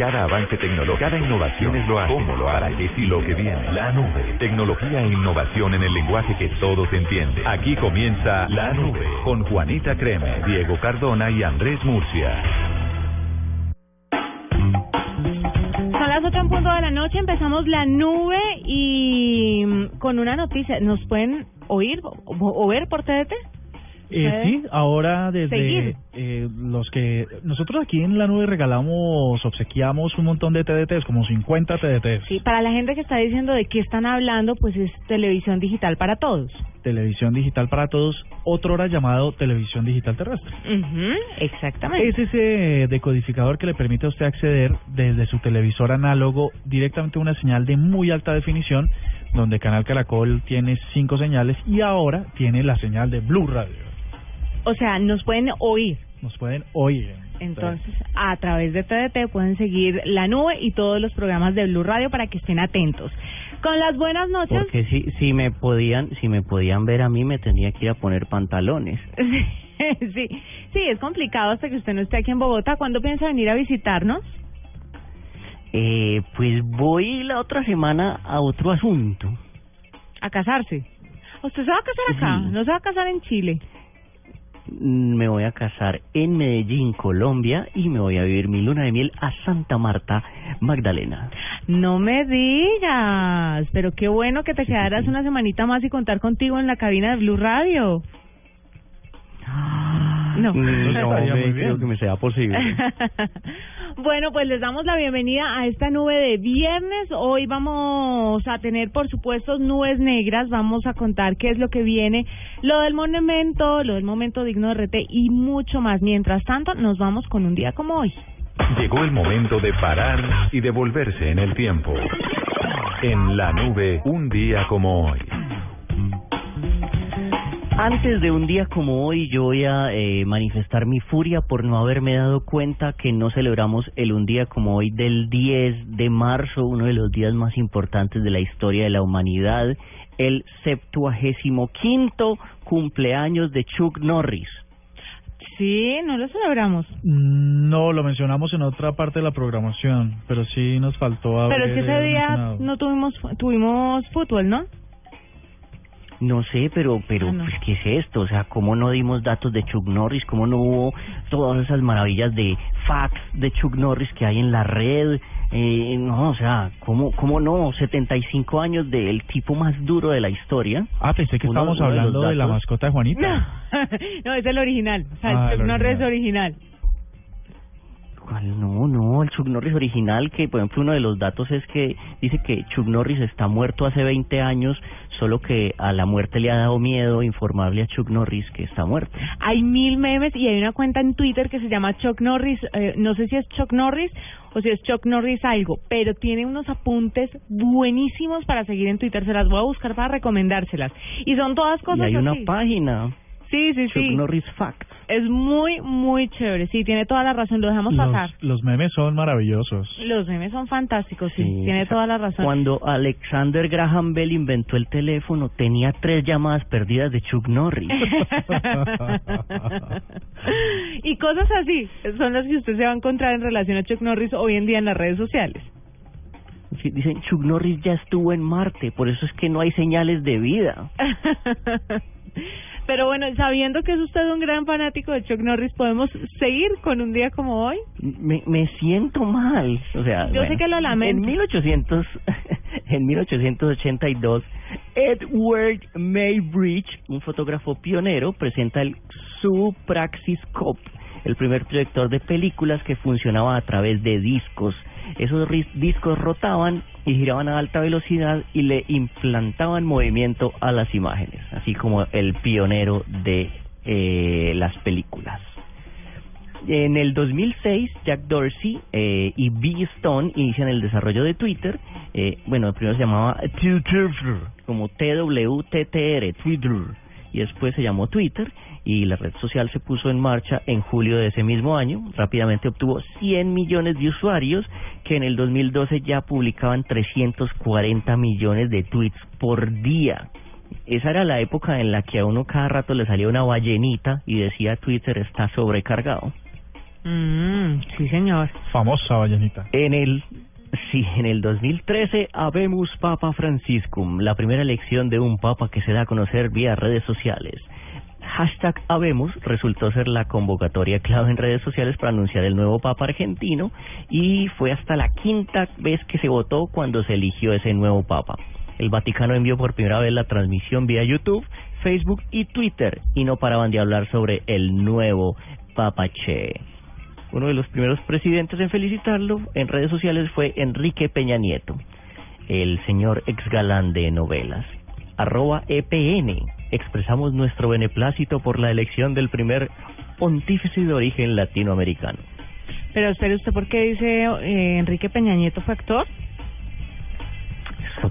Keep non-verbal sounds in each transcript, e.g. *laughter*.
Cada avance tecnológico, cada innovación es lo hace, cómo lo hará, qué sí lo que viene. La nube. Tecnología e innovación en el lenguaje que todos entienden. Aquí comienza La Nube con Juanita Creme, Diego Cardona y Andrés Murcia. Son las punto de la noche, empezamos la nube y mm, con una noticia, ¿nos pueden oír o, o ver por TDT? Eh, sí, ahora desde eh, los que nosotros aquí en la nube regalamos, obsequiamos un montón de TDTs, como 50 TDTs. Sí, para la gente que está diciendo de qué están hablando, pues es televisión digital para todos. Televisión digital para todos, otro hora llamado televisión digital terrestre. Ujú, exactamente. Es ese decodificador que le permite a usted acceder desde su televisor análogo directamente a una señal de muy alta definición, donde Canal Caracol tiene cinco señales y ahora tiene la señal de Blue Radio. O sea, nos pueden oír. Nos pueden oír. Entonces, a través de TDT pueden seguir la nube y todos los programas de Blue Radio para que estén atentos. Con las buenas noches. Porque si, si me podían, si me podían ver a mí, me tendría que ir a poner pantalones. *laughs* sí, sí, es complicado hasta que usted no esté aquí en Bogotá. ¿Cuándo piensa venir a visitarnos? Eh, pues voy la otra semana a otro asunto. A casarse. ¿Usted se va a casar acá? Sí. ¿No se va a casar en Chile? Me voy a casar en Medellín, Colombia, y me voy a vivir mi luna de miel a Santa Marta, Magdalena. No me digas, pero qué bueno que te quedaras una semanita más y contar contigo en la cabina de Blue Radio. No. Mm, No, estaría muy me bien. creo que me sea posible. *laughs* bueno, pues les damos la bienvenida a esta nube de viernes. Hoy vamos a tener, por supuesto, nubes negras. Vamos a contar qué es lo que viene, lo del monumento, lo del momento digno de RT y mucho más. Mientras tanto, nos vamos con un día como hoy. Llegó el momento de parar y devolverse en el tiempo. En la nube, un día como hoy. Antes de un día como hoy, yo voy a eh, manifestar mi furia por no haberme dado cuenta que no celebramos el un día como hoy del 10 de marzo, uno de los días más importantes de la historia de la humanidad, el septuagésimo quinto cumpleaños de Chuck Norris. Sí, no lo celebramos. No, lo mencionamos en otra parte de la programación, pero sí nos faltó Pero es que ese día mencionado. no tuvimos tuvimos fútbol, ¿no? No sé, pero, pero, Ah, no. pues, ¿qué es esto? O sea, ¿cómo no dimos datos de Chuck Norris? ¿Cómo no hubo todas esas maravillas de facts de Chuck Norris que hay en la red? Eh, no, o sea, ¿cómo, cómo no? 75 años del tipo más duro de la historia. Ah, pensé que Uno- estábamos de hablando de la mascota de Juanita. No, *laughs* no es el original. O sea, Ah, el Chuck Norris es original. original. ¿Cuál? No, no, el Chuck Norris original, que por ejemplo uno de los datos es que dice que Chuck Norris está muerto hace 20 años, solo que a la muerte le ha dado miedo informarle a Chuck Norris que está muerto. Hay mil memes y hay una cuenta en Twitter que se llama Chuck Norris. eh, no sé si es Chuck Norris o si es Chuck Norris algo, pero tiene unos apuntes buenísimos para seguir en Twitter. Se las voy a buscar para recomendárselas. Y son todas Y cosas hay una página, Sí, sí, Chuck sí. Norris Facts. Es muy, muy chévere. Sí, tiene toda la razón. Lo dejamos pasar. Los, los memes son maravillosos. Los memes son fantásticos, sí. Sí. Tiene toda la razón. Cuando Alexander Graham Bell inventó el teléfono, tenía tres llamadas perdidas de Chuck Norris. *laughs* y cosas así son las que usted se va a encontrar en relación a Chuck Norris hoy en día en las redes sociales. Sí, Dicen, Chuck Norris ya estuvo en Marte, por eso es que no hay señales de vida. *laughs* Pero bueno, sabiendo que es usted un gran fanático de Chuck Norris, ¿podemos seguir con un día como hoy? Me, me siento mal. O sea, Yo sé que lo lamento. En 1800, *laughs* en 1882, Edward Maybridge, un fotógrafo pionero, presenta el Supraxiscope, el primer proyector de películas que funcionaba a través de discos. Esos discos rotaban y giraban a alta velocidad y le implantaban movimiento a las imágenes, así como el pionero de eh, las películas. En el 2006, Jack Dorsey eh, y B. Stone inician el desarrollo de Twitter. Eh, bueno, primero se llamaba Twitter, como T-W-T-T-R, Twitter. Y después se llamó Twitter y la red social se puso en marcha en julio de ese mismo año. Rápidamente obtuvo 100 millones de usuarios que en el 2012 ya publicaban 340 millones de tweets por día. Esa era la época en la que a uno cada rato le salía una ballenita y decía Twitter está sobrecargado. Mm, sí, señor. Famosa ballenita. En el sí, en el 2013 habemos Papa Franciscum, la primera elección de un papa que se da a conocer vía redes sociales. Hashtag Habemos resultó ser la convocatoria clave en redes sociales para anunciar el nuevo Papa argentino y fue hasta la quinta vez que se votó cuando se eligió ese nuevo Papa. El Vaticano envió por primera vez la transmisión vía YouTube, Facebook y Twitter y no paraban de hablar sobre el nuevo Papa Che. Uno de los primeros presidentes en felicitarlo en redes sociales fue Enrique Peña Nieto, el señor ex galán de novelas. Arroba EPN. Expresamos nuestro beneplácito por la elección del primer pontífice de origen latinoamericano. Pero espere, ¿usted por qué dice eh, Enrique Peña Nieto fue actor?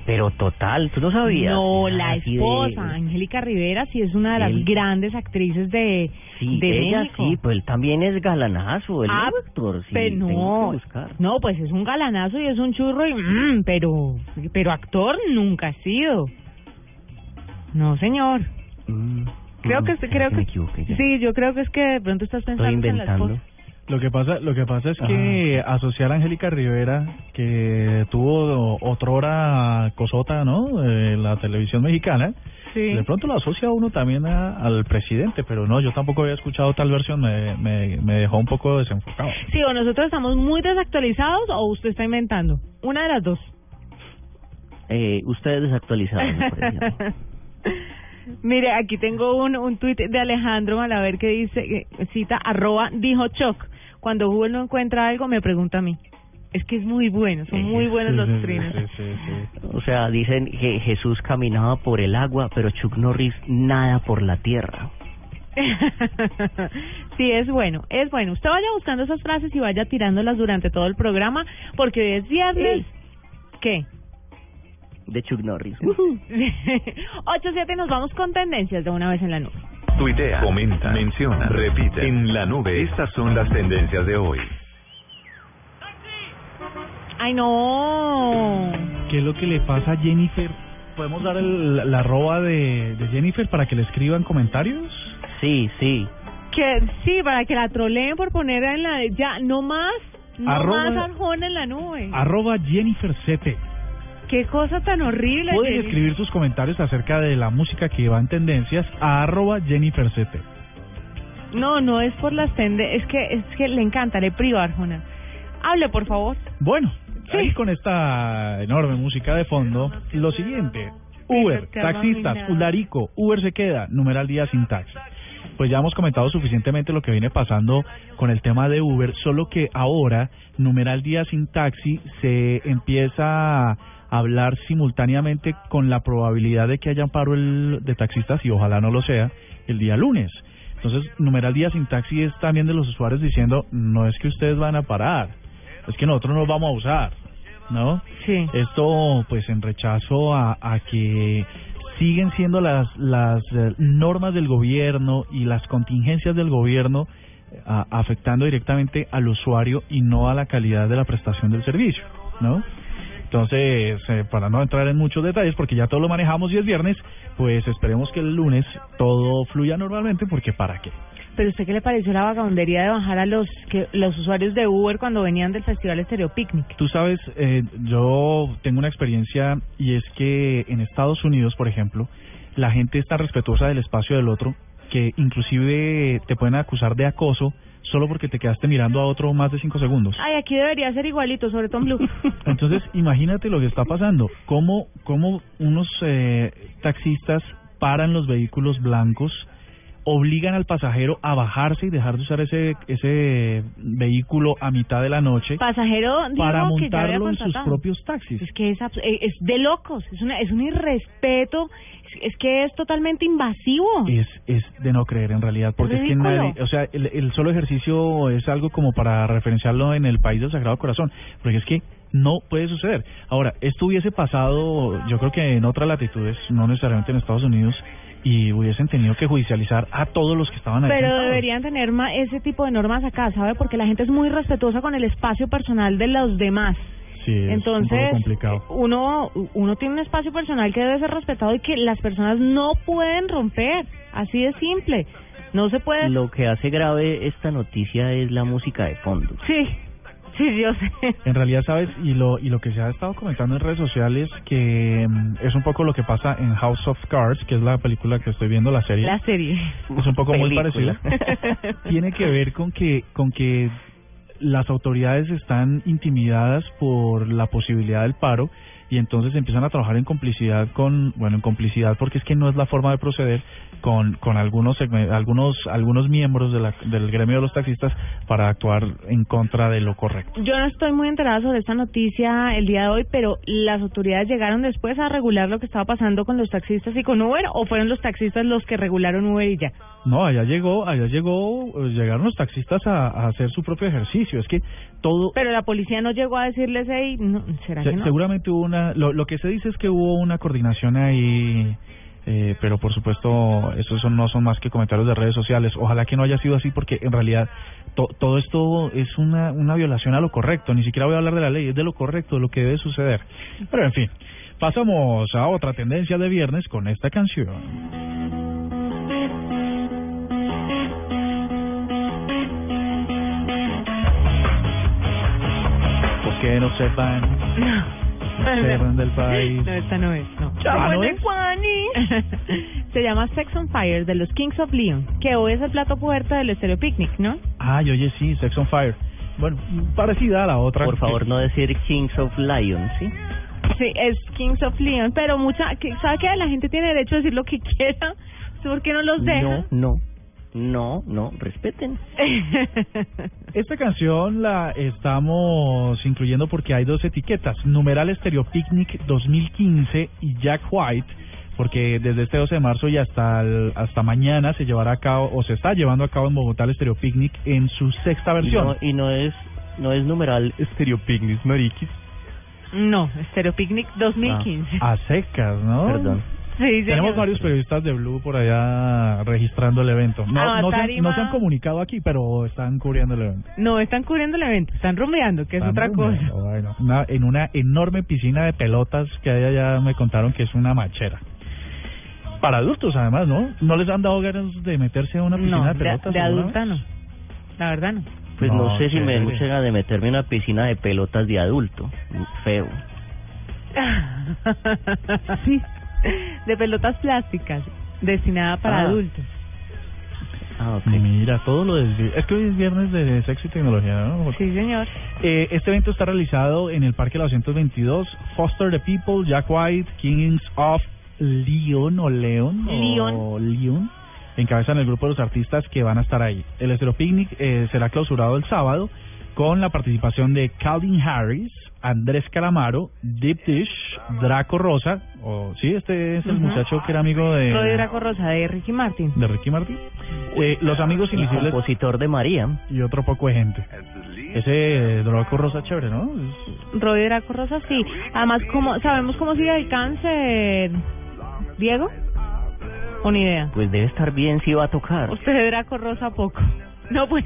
Pero total, ¿tú no sabías? No, la Así de- esposa, Angélica Rivera, sí es una de las Él- grandes actrices de, Sí, de ella México. sí, pues él también es galanazo, Ah, actor, sí, pero que no, no, pues es un galanazo y es un churro, y, mm, pero, pero actor nunca ha sido. No, señor. Mm, Creo que, creo sí, yo creo que es que de pronto estás pensando en la esposa. Lo que pasa, lo que pasa es que asociar a Angélica Rivera, que tuvo otrora cosota, ¿no? Eh, la televisión mexicana, Sí. de pronto lo asocia uno también a- al presidente, pero no, yo tampoco había escuchado tal versión, me, me, me dejó un poco desenfocado. Sí, o nosotros estamos muy desactualizados o usted está inventando. Una de las dos. Eh, ustedes desactualizados, me parece. *laughs* Mire, aquí tengo un, un tuit de Alejandro Malaver que dice, eh, cita, arroba, dijo Choc. Cuando Google no encuentra algo, me pregunta a mí. Es que es muy bueno, son muy buenos los trinos. sí, sí, sí. O sea, dicen que Jesús caminaba por el agua, pero Chuck Norris nada por la tierra. *laughs* sí, es bueno, es bueno. Usted vaya buscando esas frases y vaya tirándolas durante todo el programa, porque hoy es viernes. ¿Qué? De Chuck Norris. *laughs* 8-7 nos vamos con tendencias de una vez en la nube. Tuitea, comenta, menciona, repite. En la nube, estas son las tendencias de hoy. ¡Ay, no! ¿Qué es lo que le pasa a Jennifer? ¿Podemos dar el, la arroba de, de Jennifer para que le escriban comentarios? Sí, sí. Que sí, para que la troleen por poner en la... Ya, no más, no Arroba- más Arjona en la nube. Arroba Jennifer CP. Qué cosa tan horrible. Pueden Jenny. escribir sus comentarios acerca de la música que va en tendencias a arroba Jennifer. No, no es por las tendencias, es que, es que le encanta, le priva Arjona. Hable, por favor. Bueno, Sí. ahí con esta enorme música de fondo, lo siguiente. Uber, taxistas. Ularico, Uber se queda, numeral día sin taxi. Pues ya hemos comentado suficientemente lo que viene pasando con el tema de Uber, solo que ahora, numeral día sin taxi, se empieza a hablar simultáneamente con la probabilidad de que haya un paro el- de taxistas, y ojalá no lo sea, el día lunes. Entonces, numeral día sin taxi es también de los usuarios diciendo, no es que ustedes van a parar, es que nosotros nos vamos a usar, ¿no? Sí. Esto, pues, en rechazo a, a que siguen siendo las, las eh, normas del gobierno y las contingencias del gobierno eh, a- afectando directamente al usuario y no a la calidad de la prestación del servicio, ¿no? Entonces, eh, para no entrar en muchos detalles, porque ya todo lo manejamos y es viernes, pues esperemos que el lunes todo fluya normalmente, porque ¿para qué? Pero usted qué le pareció la vagabundería de bajar a los que los usuarios de Uber cuando venían del Festival Estéreo Picnic? Tú sabes, eh, yo tengo una experiencia y es que en Estados Unidos, por ejemplo, la gente es tan respetuosa del espacio del otro que inclusive te pueden acusar de acoso solo porque te quedaste mirando a otro más de cinco segundos. Ay, aquí debería ser igualito, sobre todo en Blue. *laughs* Entonces, imagínate lo que está pasando. ¿Cómo, cómo unos eh, taxistas paran los vehículos blancos, obligan al pasajero a bajarse y dejar de usar ese, ese vehículo a mitad de la noche Pasajero para que montarlo en sus propios taxis? Es que es, es de locos, es, una, es un irrespeto, es, que es totalmente invasivo. es, es de no creer en realidad, porque es, que nadie, o sea, el, el solo ejercicio es algo como para referenciarlo en el país del Sagrado Corazón, porque es que no puede suceder. Ahora, esto hubiese pasado, yo creo que en otras latitudes, no necesariamente en Estados Unidos, y hubiesen tenido que judicializar a todos los que estaban ahí. Pero sentados. deberían tener ma- ese tipo de normas acá, ¿sabe? Porque la gente es muy respetuosa con el espacio personal de los demás. Sí, es un Entonces, poco uno uno tiene un espacio personal que debe ser respetado y que las personas no pueden romper, así de simple. No se puede. Lo que hace grave esta noticia es la música de fondo. Sí, sí, yo sé. En realidad, ¿sabes? Y lo, y lo que se ha estado comentando en redes sociales, que mm, es un poco lo que pasa en House of Cards, que es la película que estoy viendo, la serie. La serie. Es un poco muy parecida. *laughs* Tiene que ver con que, con que las autoridades están intimidadas por la posibilidad del paro y entonces empiezan a trabajar en complicidad con, bueno, en complicidad porque es que no es la forma de proceder con, con algunos algunos algunos miembros de la, del gremio de los taxistas para actuar en contra de lo correcto. Yo no estoy muy enterada sobre esta noticia el día de hoy, pero ¿las autoridades llegaron después a regular lo que estaba pasando con los taxistas y con Uber o fueron los taxistas los que regularon Uber y ya? No, allá llegó, allá llegó, eh, llegaron los taxistas a, a hacer su propio ejercicio. Es que todo, Pero la policía no llegó a decirles, hey, no, ¿será Se- que no? Seguramente hubo una. Lo, lo que se dice es que hubo una coordinación ahí, eh, pero por supuesto, esos no son más que comentarios de redes sociales. Ojalá que no haya sido así, porque en realidad to- todo esto es una, una violación a lo correcto. Ni siquiera voy a hablar de la ley, es de lo correcto, de lo que debe suceder. Pero en fin, pasamos a otra tendencia de viernes con esta canción. ¿Por qué no se van? Se van del país. No, esta no es, no. Ah, ¿no es? *laughs* Se llama Sex on Fire de los Kings of Leon, que hoy es el plato fuerte del Stereo Picnic, ¿no? Ay, oye, sí, Sex on Fire. Bueno, parecida a la otra. Por favor, no decir Kings of Lions, ¿sí? Sí, es Kings of Leon, pero mucha, ¿sabe que la gente tiene derecho a decir lo que quiera? ¿Por qué no los No, dejan? no, no, no, respeten. *laughs* Esta canción la estamos incluyendo porque hay dos etiquetas, numeral Stereo Picnic 2015 y Jack White, porque desde este 12 de marzo y hasta el- hasta mañana se llevará a cabo o se está llevando a cabo en Bogotá el Stereo Picnic en su sexta Y versión. no, y no es no es numeral Stereo Picnic, mariquis. no, Stereo Picnic 2015. A secas, ¿no? Perdón. Sí. Tenemos varios periodistas de Blue por allá registrando el evento. No, Ah, no, se, han- tarima. no se han comunicado aquí, pero están cubriendo el evento. No, están cubriendo el evento, están rumeando, que es otra cosa. bueno. Una- en una enorme piscina de pelotas que hay allá me contaron que es una machera. Para adultos, además, ¿no? ¿No les han dado ganas de meterse a una piscina No, de de, pelotas? de alguna adulta no. La verdad no. Pues no, No, sé si me den de meterme en una piscina de pelotas de adulto. Feo. *laughs* sí. *laughs* De pelotas plásticas, destinada para Ah. adultos. Ah. Mira, todo lo desvi- Es que hoy es viernes de sexo y tecnología, ¿no? Sí, señor. Eh, este evento está realizado en el Parque La 222. Foster the People, Jack White, Kings of Leon o Leon. Leon. O Leon. Encabezan el grupo de los artistas que van a estar ahí. El Estero Picnic eh, será clausurado el sábado con la participación de Calvin Harris, Andrés Calamaro, Deep Dish, Draco Rosa. O, sí, este es el muchacho que era amigo de, Roy Draco Rosa de Ricky Martin. de Ricky Martin. Eh, los amigos El invisibles compositor de María. y otro poco de gente. Ese Draco Rosa chévere, ¿no? Roy Draco Rosa, sí. Además, ¿cómo, ¿sabemos cómo sigue el cáncer, Diego? O ni idea. Pues debe estar bien si va a tocar. Usted de Draco Rosa poco. No, pues,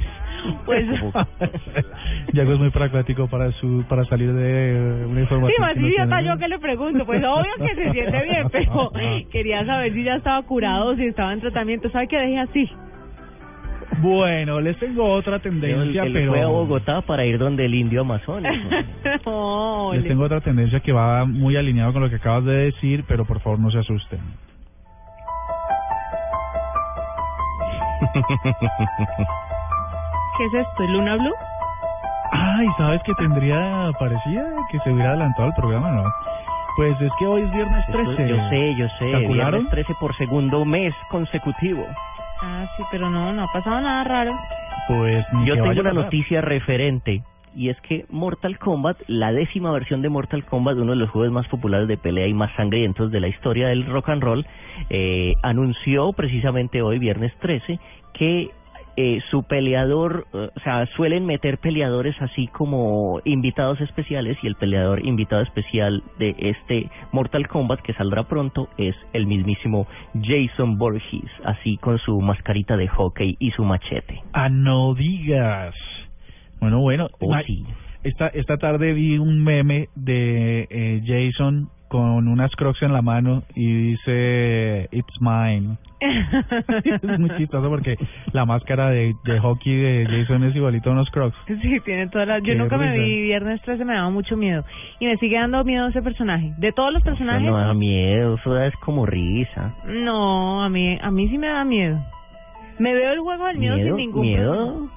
pues... *laughs* Diego es muy pragmático para su para salir de una Sí, información. más que no idiota tiene. yo que le pregunto. Pues obvio que se siente bien, pero *laughs* quería saber si ya estaba curado o si estaba en tratamiento. ¿Sabe que deje así? Bueno, les tengo otra tendencia, él pero fue a Bogotá para ir donde el indio amazónico. *laughs* Les le- tengo otra tendencia que va muy alineado con lo que acabas de decir, pero por favor no se asusten. ¿Qué es esto? ¿El Luna Blue? Ay, ¿sabes que tendría parecía que se hubiera adelantado el programa, no? Pues es que hoy es viernes Esto- 13. yo sé, yo sé. ¿Calcularon? Viernes 13 por segundo mes consecutivo. Ah, sí, pero no, no ha pasado nada raro. Pues ni Yo que tengo una noticia referente. Y es que Mortal Kombat, la décima versión de Mortal Kombat, uno de los juegos más populares de pelea y más sangrientos de la historia del rock and roll, eh, anunció precisamente hoy, viernes 13, que eh, su peleador, eh, o sea, suelen meter peleadores así como invitados especiales y el peleador invitado especial de este Mortal Kombat que saldrá pronto es el mismísimo Jason Borges, así con su mascarita de hockey y su machete. Ah, no digas. Bueno, bueno. Oh, sí. Esta, esta tarde vi un meme de eh, Jason con unas crocs en la mano y dice It's mine. *laughs* *laughs* es muy chistoso porque la máscara de, de hockey de Jason es igualito a unos crocs. Sí, tiene todas las... Yo nunca me vi Viernes 13, me daba mucho miedo. Y me sigue dando miedo ese personaje. De todos los Eso personajes... no da miedo, eso es como risa. No, a mí, a mí sí me da miedo. Me veo el juego del miedo, sin ningún miedo,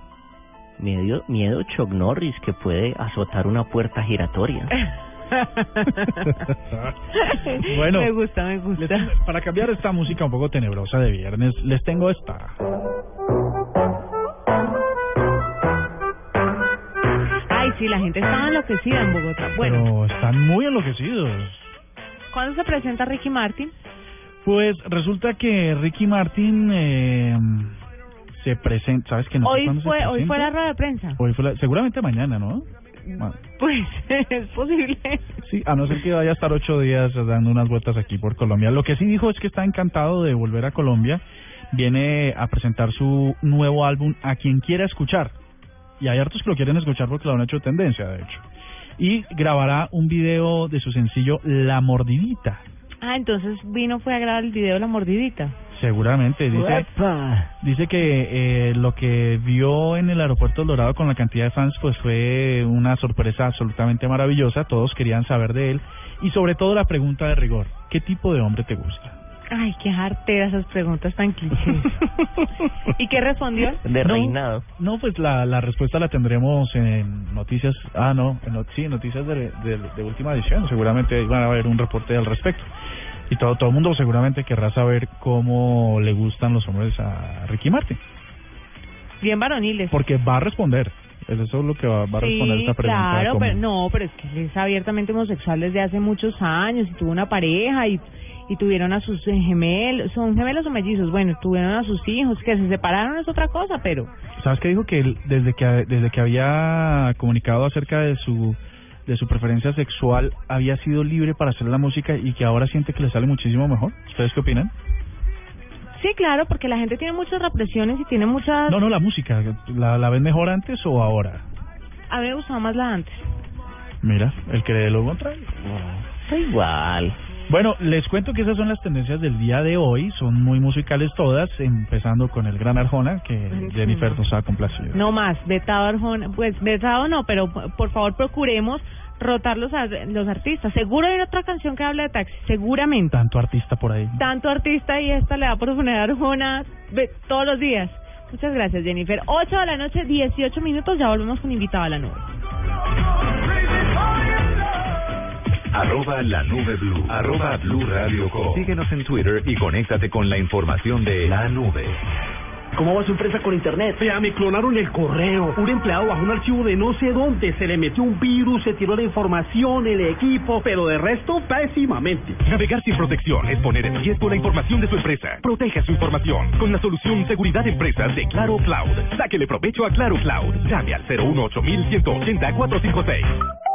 miedo, miedo Chuck Norris que puede azotar una puerta giratoria. *laughs* *laughs* Bueno, me gusta, me gusta. para cambiar esta música un poco tenebrosa de viernes, les tengo esta. Ay, sí, la gente estaba enloquecida en Bogotá. Bueno, Pero están muy enloquecidos. ¿cuándo se presenta Ricky Martin? Pues resulta que Ricky Martin eh, se presenta, ¿sabes que no hoy fue, hoy fue la rueda de prensa. Hoy fue la- seguramente mañana, ¿no? Pues *laughs* es posible. Sí, a no ser que vaya a estar ocho días dando unas vueltas aquí por Colombia. Lo que sí dijo es que está encantado de volver a Colombia. Viene a presentar su nuevo álbum a quien quiera escuchar. Y hay hartos que lo quieren escuchar porque lo han hecho tendencia, de hecho. Y grabará un video de su sencillo La Mordidita. Ah, entonces vino, fue a grabar el video de la mordidita. Seguramente, dice, ¡Uepa! dice que eh, lo que vio en el aeropuerto El Dorado con la cantidad de fans pues fue una sorpresa absolutamente maravillosa, todos querían saber de él y sobre todo la pregunta de rigor, ¿qué tipo de hombre te gusta? Ay, qué jartera esas preguntas tan clichés. *laughs* ¿Y qué respondió? De No. reinado. No, pues la, la respuesta la tendremos en noticias, ah no, en, sí, noticias de, de, de última edición, seguramente van a haber un reporte al respecto. Y todo, todo el mundo seguramente querrá saber cómo le gustan los hombres a Ricky Martin. Bien varoniles. Porque va a responder. Eso es lo que va, va a responder Sí, esta pregunta. claro, pero no, pero es que él es abiertamente homosexual desde hace muchos años y tuvo una pareja y, y tuvieron a sus gemelos, son gemelos o mellizos, bueno, tuvieron a sus hijos, que se separaron es otra cosa, pero ¿Sabes qué dijo? Que él, desde que desde que había comunicado acerca de su de su preferencia sexual, había sido libre para hacer la música y que ahora siente que le sale muchísimo mejor. ¿Ustedes qué opinan? sí, claro, porque la gente tiene muchas represiones y tiene muchas... No, no, la música. ¿La, la ven mejor antes o ahora? A mí me gustaba más la antes. Mira, el que lo contrario. Da igual. Bueno, les cuento que esas son las tendencias del día de hoy. Son muy musicales todas, empezando con el gran Arjona, que. Jennifer nos ha complacido. No más, vetado Arjona, pues vetado no, pero por favor procuremos rotar los, los artistas. Seguro hay otra canción que habla de taxi, seguramente. Tanto artista por ahí. Tanto artista y esta le va por poner Arjona ve- todos los días. Muchas gracias, Jennifer. 8 de la noche, 18 minutos, ya volvemos con invitado a la nube. Arroba la nube blue. Arroba blue radio com. Síguenos en Twitter y conéctate con la información de la nube. ¿Cómo va su empresa con internet? Vea, me clonaron el correo. Un empleado bajó un archivo de no sé dónde, se le metió un virus, se tiró la información, el equipo, pero de resto, pésimamente. Navegar sin protección es poner en riesgo la información de su empresa. Proteja su información con la solución Seguridad de Empresas de Claro Cloud. Sáquele provecho a Claro Cloud. Llame al 018 180 456.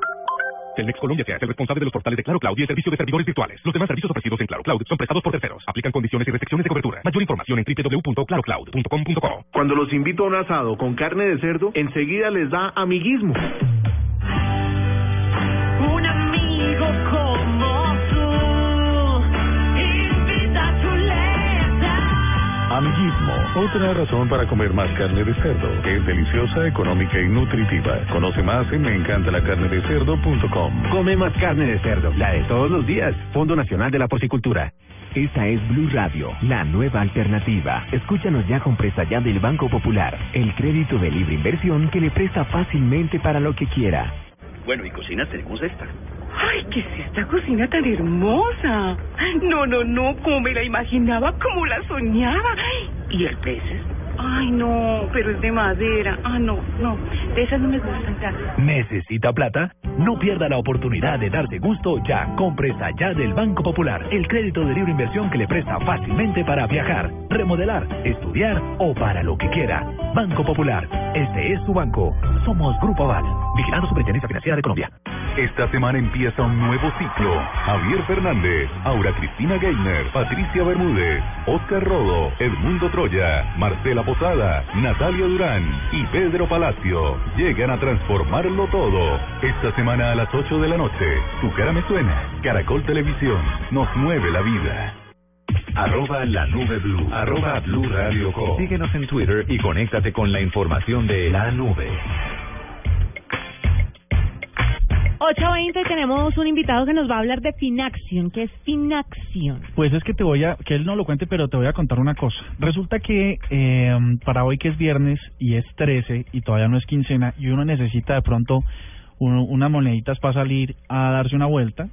Telmex Colombia se hace el responsable de los portales de Claro Cloud y el servicio de servidores virtuales. Los demás servicios ofrecidos en Claro Cloud son prestados por terceros. Aplican condiciones y restricciones de cobertura. Mayor información en www.clarocloud.com.co. Cuando los invito a un asado con carne de cerdo, enseguida les da amiguismo. Un amigo como tú, invita a Amiguismo. Otra razón para comer más carne de cerdo, es deliciosa, económica y nutritiva. Conoce más en meencantalacarnedecerdo.com. Come más carne de cerdo, la de todos los días. Fondo Nacional de la Porcicultura. Esta es Blue Radio, la nueva alternativa. Escúchanos ya con presta ya del Banco Popular, el crédito de libre inversión que le presta fácilmente para lo que quiera. Bueno, y cocina tenemos esta. Ay, ¿qué es esta cocina tan hermosa? No, no, no, como me la imaginaba, como la soñaba. ¿Y el peces? Ay, no, pero es de madera. Ah, no, no, de esas no me gustan, gracias. ¿Necesita plata? No pierda la oportunidad de darse gusto ya con Presta Ya del Banco Popular, el crédito de libre inversión que le presta fácilmente para viajar, remodelar, estudiar o para lo que quiera. Banco Popular, este es su banco. Somos Grupo Aval, vigilando Superintendencia Financiera de Colombia. Esta semana empieza un nuevo ciclo. Javier Fernández, Aura Cristina Gainer, Patricia Bermúdez, Oscar Rodo, Edmundo Troya, Marcela Posada, Natalia Durán y Pedro Palacio llegan a transformarlo todo. Esta semana a las 8 de la noche, Tu cara me suena. Caracol Televisión nos mueve la vida. Arroba la nube blue. Arroba blue radio com. Síguenos en Twitter y conéctate con la información de la nube. 8.20 tenemos un invitado que nos va a hablar de Finaction. ¿Qué es Finaction? Pues es que te voy a, que él no lo cuente, pero te voy a contar una cosa. Resulta que eh, para hoy que es viernes y es 13 y todavía no es quincena y uno necesita de pronto uno, unas moneditas para salir a darse una vuelta,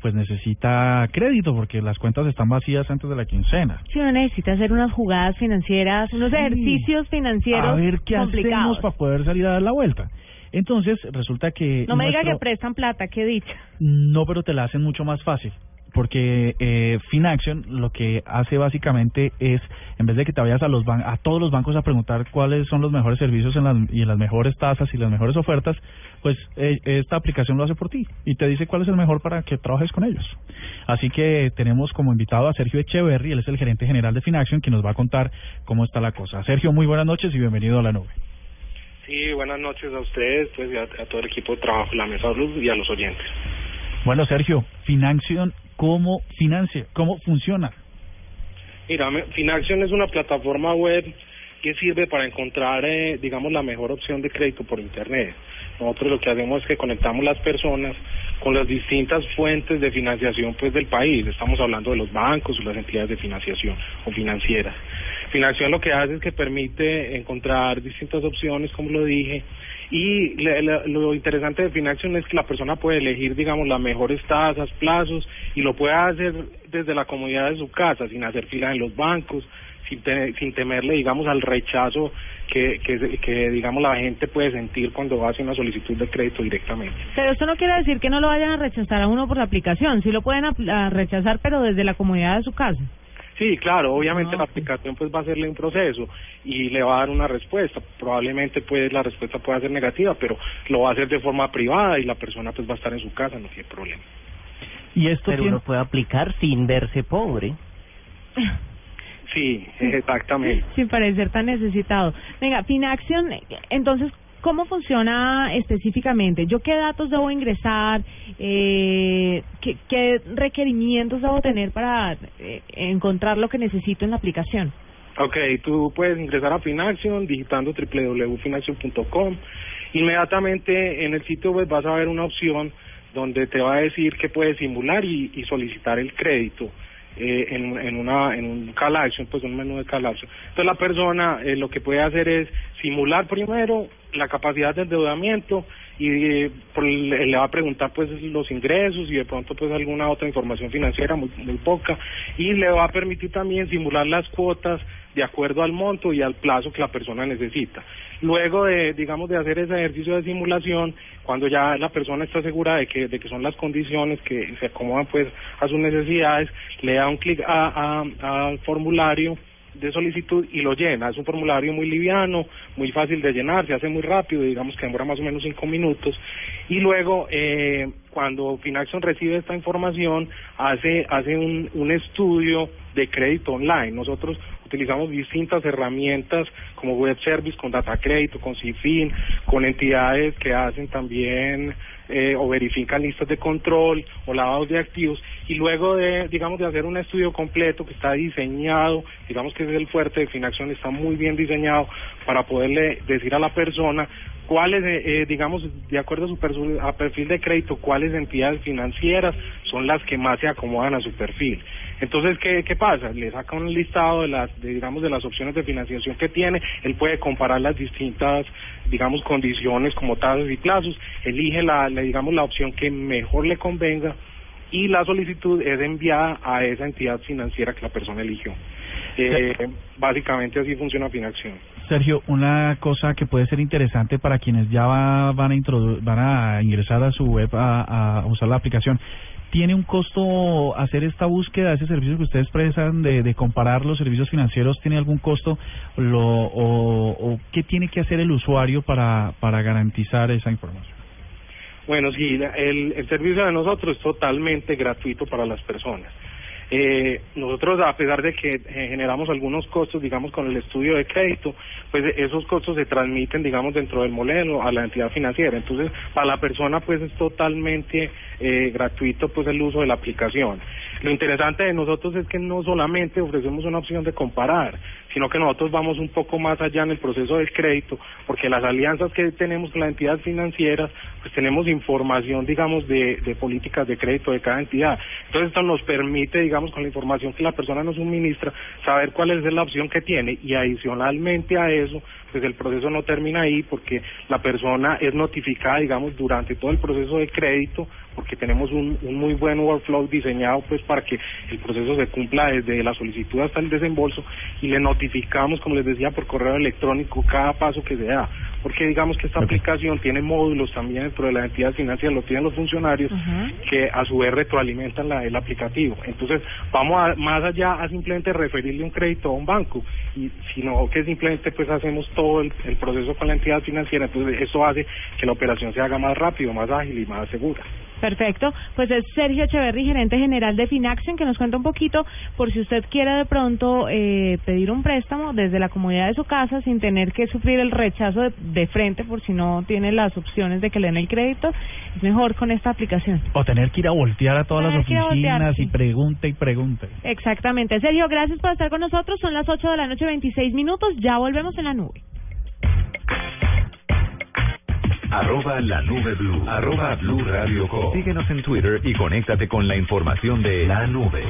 pues necesita crédito porque las cuentas están vacías antes de la quincena. Si uno necesita hacer unas jugadas financieras, unos Sí. ejercicios financieros A ver qué complicados. hacemos para poder salir a dar la vuelta. Entonces, resulta que... No me diga que prestan plata, qué dicha. No, pero te la hacen mucho más fácil. Porque eh, Finaction lo que hace básicamente es, en vez de que te vayas a los ban a todos los bancos a preguntar cuáles son los mejores servicios en las, y las mejores tasas y las mejores ofertas, pues eh, esta aplicación lo hace por ti y te dice cuál es el mejor para que trabajes con ellos. Así que tenemos como invitado a Sergio Echeverry, él es el gerente general de Finaction, que nos va a contar cómo está la cosa. Sergio, muy buenas noches y bienvenido a la nube. Sí, buenas noches a ustedes, pues y a, a todo el equipo de trabajo de la Mesa Blue y a los oyentes. Bueno, Sergio, Finaction, ¿cómo financia? ¿Cómo funciona? Mira, Finaction es una plataforma web que sirve para encontrar, eh, digamos, la mejor opción de crédito por Internet. Nosotros lo que hacemos es que conectamos las personas con las distintas fuentes de financiación pues del país. Estamos hablando de los bancos o las entidades de financiación o financieras. Financiación lo que hace es que permite encontrar distintas opciones, como lo dije, y le- le- lo interesante de Finaction es que la persona puede elegir, digamos, las mejores tasas, plazos, y lo puede hacer desde la comodidad de su casa, sin hacer fila en los bancos, sin, te- sin temerle, digamos, al rechazo que, que, que, digamos, la gente puede sentir cuando hace una solicitud de crédito directamente. Pero esto no quiere decir que no lo vayan a rechazar a uno por la aplicación. Sí lo pueden apl- a rechazar, pero desde la comodidad de su casa. Sí, claro, obviamente la aplicación pues va a hacerle un proceso y le va a dar una respuesta. Probablemente pues la respuesta pueda ser negativa, pero lo va a hacer de forma privada y la persona pues va a estar en su casa, no tiene problema. Y esto Pero tiene... uno puede aplicar sin verse pobre. *laughs* Sí, exactamente. *laughs* Sin parecer tan necesitado. Venga, Finaction, entonces, ¿cómo funciona específicamente? ¿Yo qué datos debo ingresar? Eh, ¿qué, ¿Qué requerimientos debo tener para eh, encontrar lo que necesito en la aplicación? Ok, tú puedes ingresar a Finaction digitando www.finaction.com. Inmediatamente en el sitio web vas a ver una opción donde te va a decir que puedes simular y, y solicitar el crédito. Eh, en, en una en un call action, pues un menú de call action. Entonces la persona eh, lo que puede hacer es simular primero la capacidad de endeudamiento y eh, le va a preguntar pues los ingresos y de pronto pues alguna otra información financiera muy, muy poca y le va a permitir también simular las cuotas de acuerdo al monto y al plazo que la persona necesita. Luego de, digamos, de hacer ese ejercicio de simulación, cuando ya la persona está segura de que, de que son las condiciones que se acomodan pues a sus necesidades, le da un clic a, a- al formulario de solicitud y lo llena. Es un formulario muy liviano, muy fácil de llenar, se hace muy rápido, digamos que demora más o menos cinco minutos. Y luego, eh, cuando Finaction recibe esta información, hace, hace un estudio de crédito online. Nosotros utilizamos distintas herramientas como web service, con data crédito, con CIFIN, con entidades que hacen también eh, o verifican listas de control o lavados de activos y luego de digamos de hacer un estudio completo que está diseñado digamos que es el fuerte de Finaction está muy bien diseñado para poderle decir a la persona cuáles eh, eh, digamos de acuerdo a su persu- a perfil de crédito cuáles entidades financieras son las que más se acomodan a su perfil. Entonces qué qué pasa le saca un listado de las de, digamos de las opciones de financiación que tiene él puede comparar las distintas digamos condiciones como tasas y plazos elige la, la digamos la opción que mejor le convenga y la solicitud es enviada a esa entidad financiera que la persona eligió. Eh, básicamente así funciona Finaction Sergio, una cosa que puede ser interesante para quienes ya va- van a van a ingresar a su web a, usar la aplicación. ¿Tiene un costo hacer esta búsqueda, ese servicio que ustedes prestan de, de comparar los servicios financieros? ¿Tiene algún costo lo, o, o qué tiene que hacer el usuario para, garantizar esa información? Bueno, sí, el, el servicio de nosotros es totalmente gratuito para las personas. Eh, nosotros, a pesar de que eh, generamos algunos costos, digamos, con el estudio de crédito, pues eh, esos costos se transmiten, digamos, dentro del modelo a la entidad financiera. Entonces, para la persona, pues es totalmente eh, gratuito, pues el uso de la aplicación. Lo interesante de nosotros es que no solamente ofrecemos una opción de comparar, sino que nosotros vamos un poco más allá en el proceso del crédito, porque las alianzas que tenemos con las entidades financieras, pues tenemos información, digamos, de, de políticas de crédito de cada entidad. Entonces esto nos permite, digamos, con la información que la persona nos suministra, saber cuál es la opción que tiene y adicionalmente a eso, pues el proceso no termina ahí porque la persona es notificada, digamos, durante todo el proceso de crédito, porque tenemos un, un muy buen workflow diseñado pues para que el proceso se cumpla desde la solicitud hasta el desembolso y le notificamos, como les decía, por correo electrónico cada paso que se da, porque digamos que esta aplicación tiene módulos también dentro de la entidad financiera, lo tienen los funcionarios que a su vez retroalimentan la, el aplicativo. Entonces, vamos a, más allá a simplemente referirle un crédito a un banco, y sino que simplemente pues hacemos todo el, el proceso con la entidad financiera, entonces eso hace que la operación se haga más rápido, más ágil y más segura. Perfecto, pues es Sergio Echeverry, gerente general de Finaction, que nos cuenta un poquito por si usted quiere de pronto eh, pedir un préstamo desde la comodidad de su casa sin tener que sufrir el rechazo de, de frente por si no tiene las opciones de que le den el crédito, es mejor con esta aplicación. O tener que ir a voltear a todas las Tener voltear, oficinas sí. y pregunte y pregunte. Exactamente. Sergio, gracias por estar con nosotros. Son las 8 de la noche, 26 minutos. Ya volvemos en la nube. Arroba la nube blue. Arroba blue radio com. Síguenos en Twitter y conéctate con la información de la nube.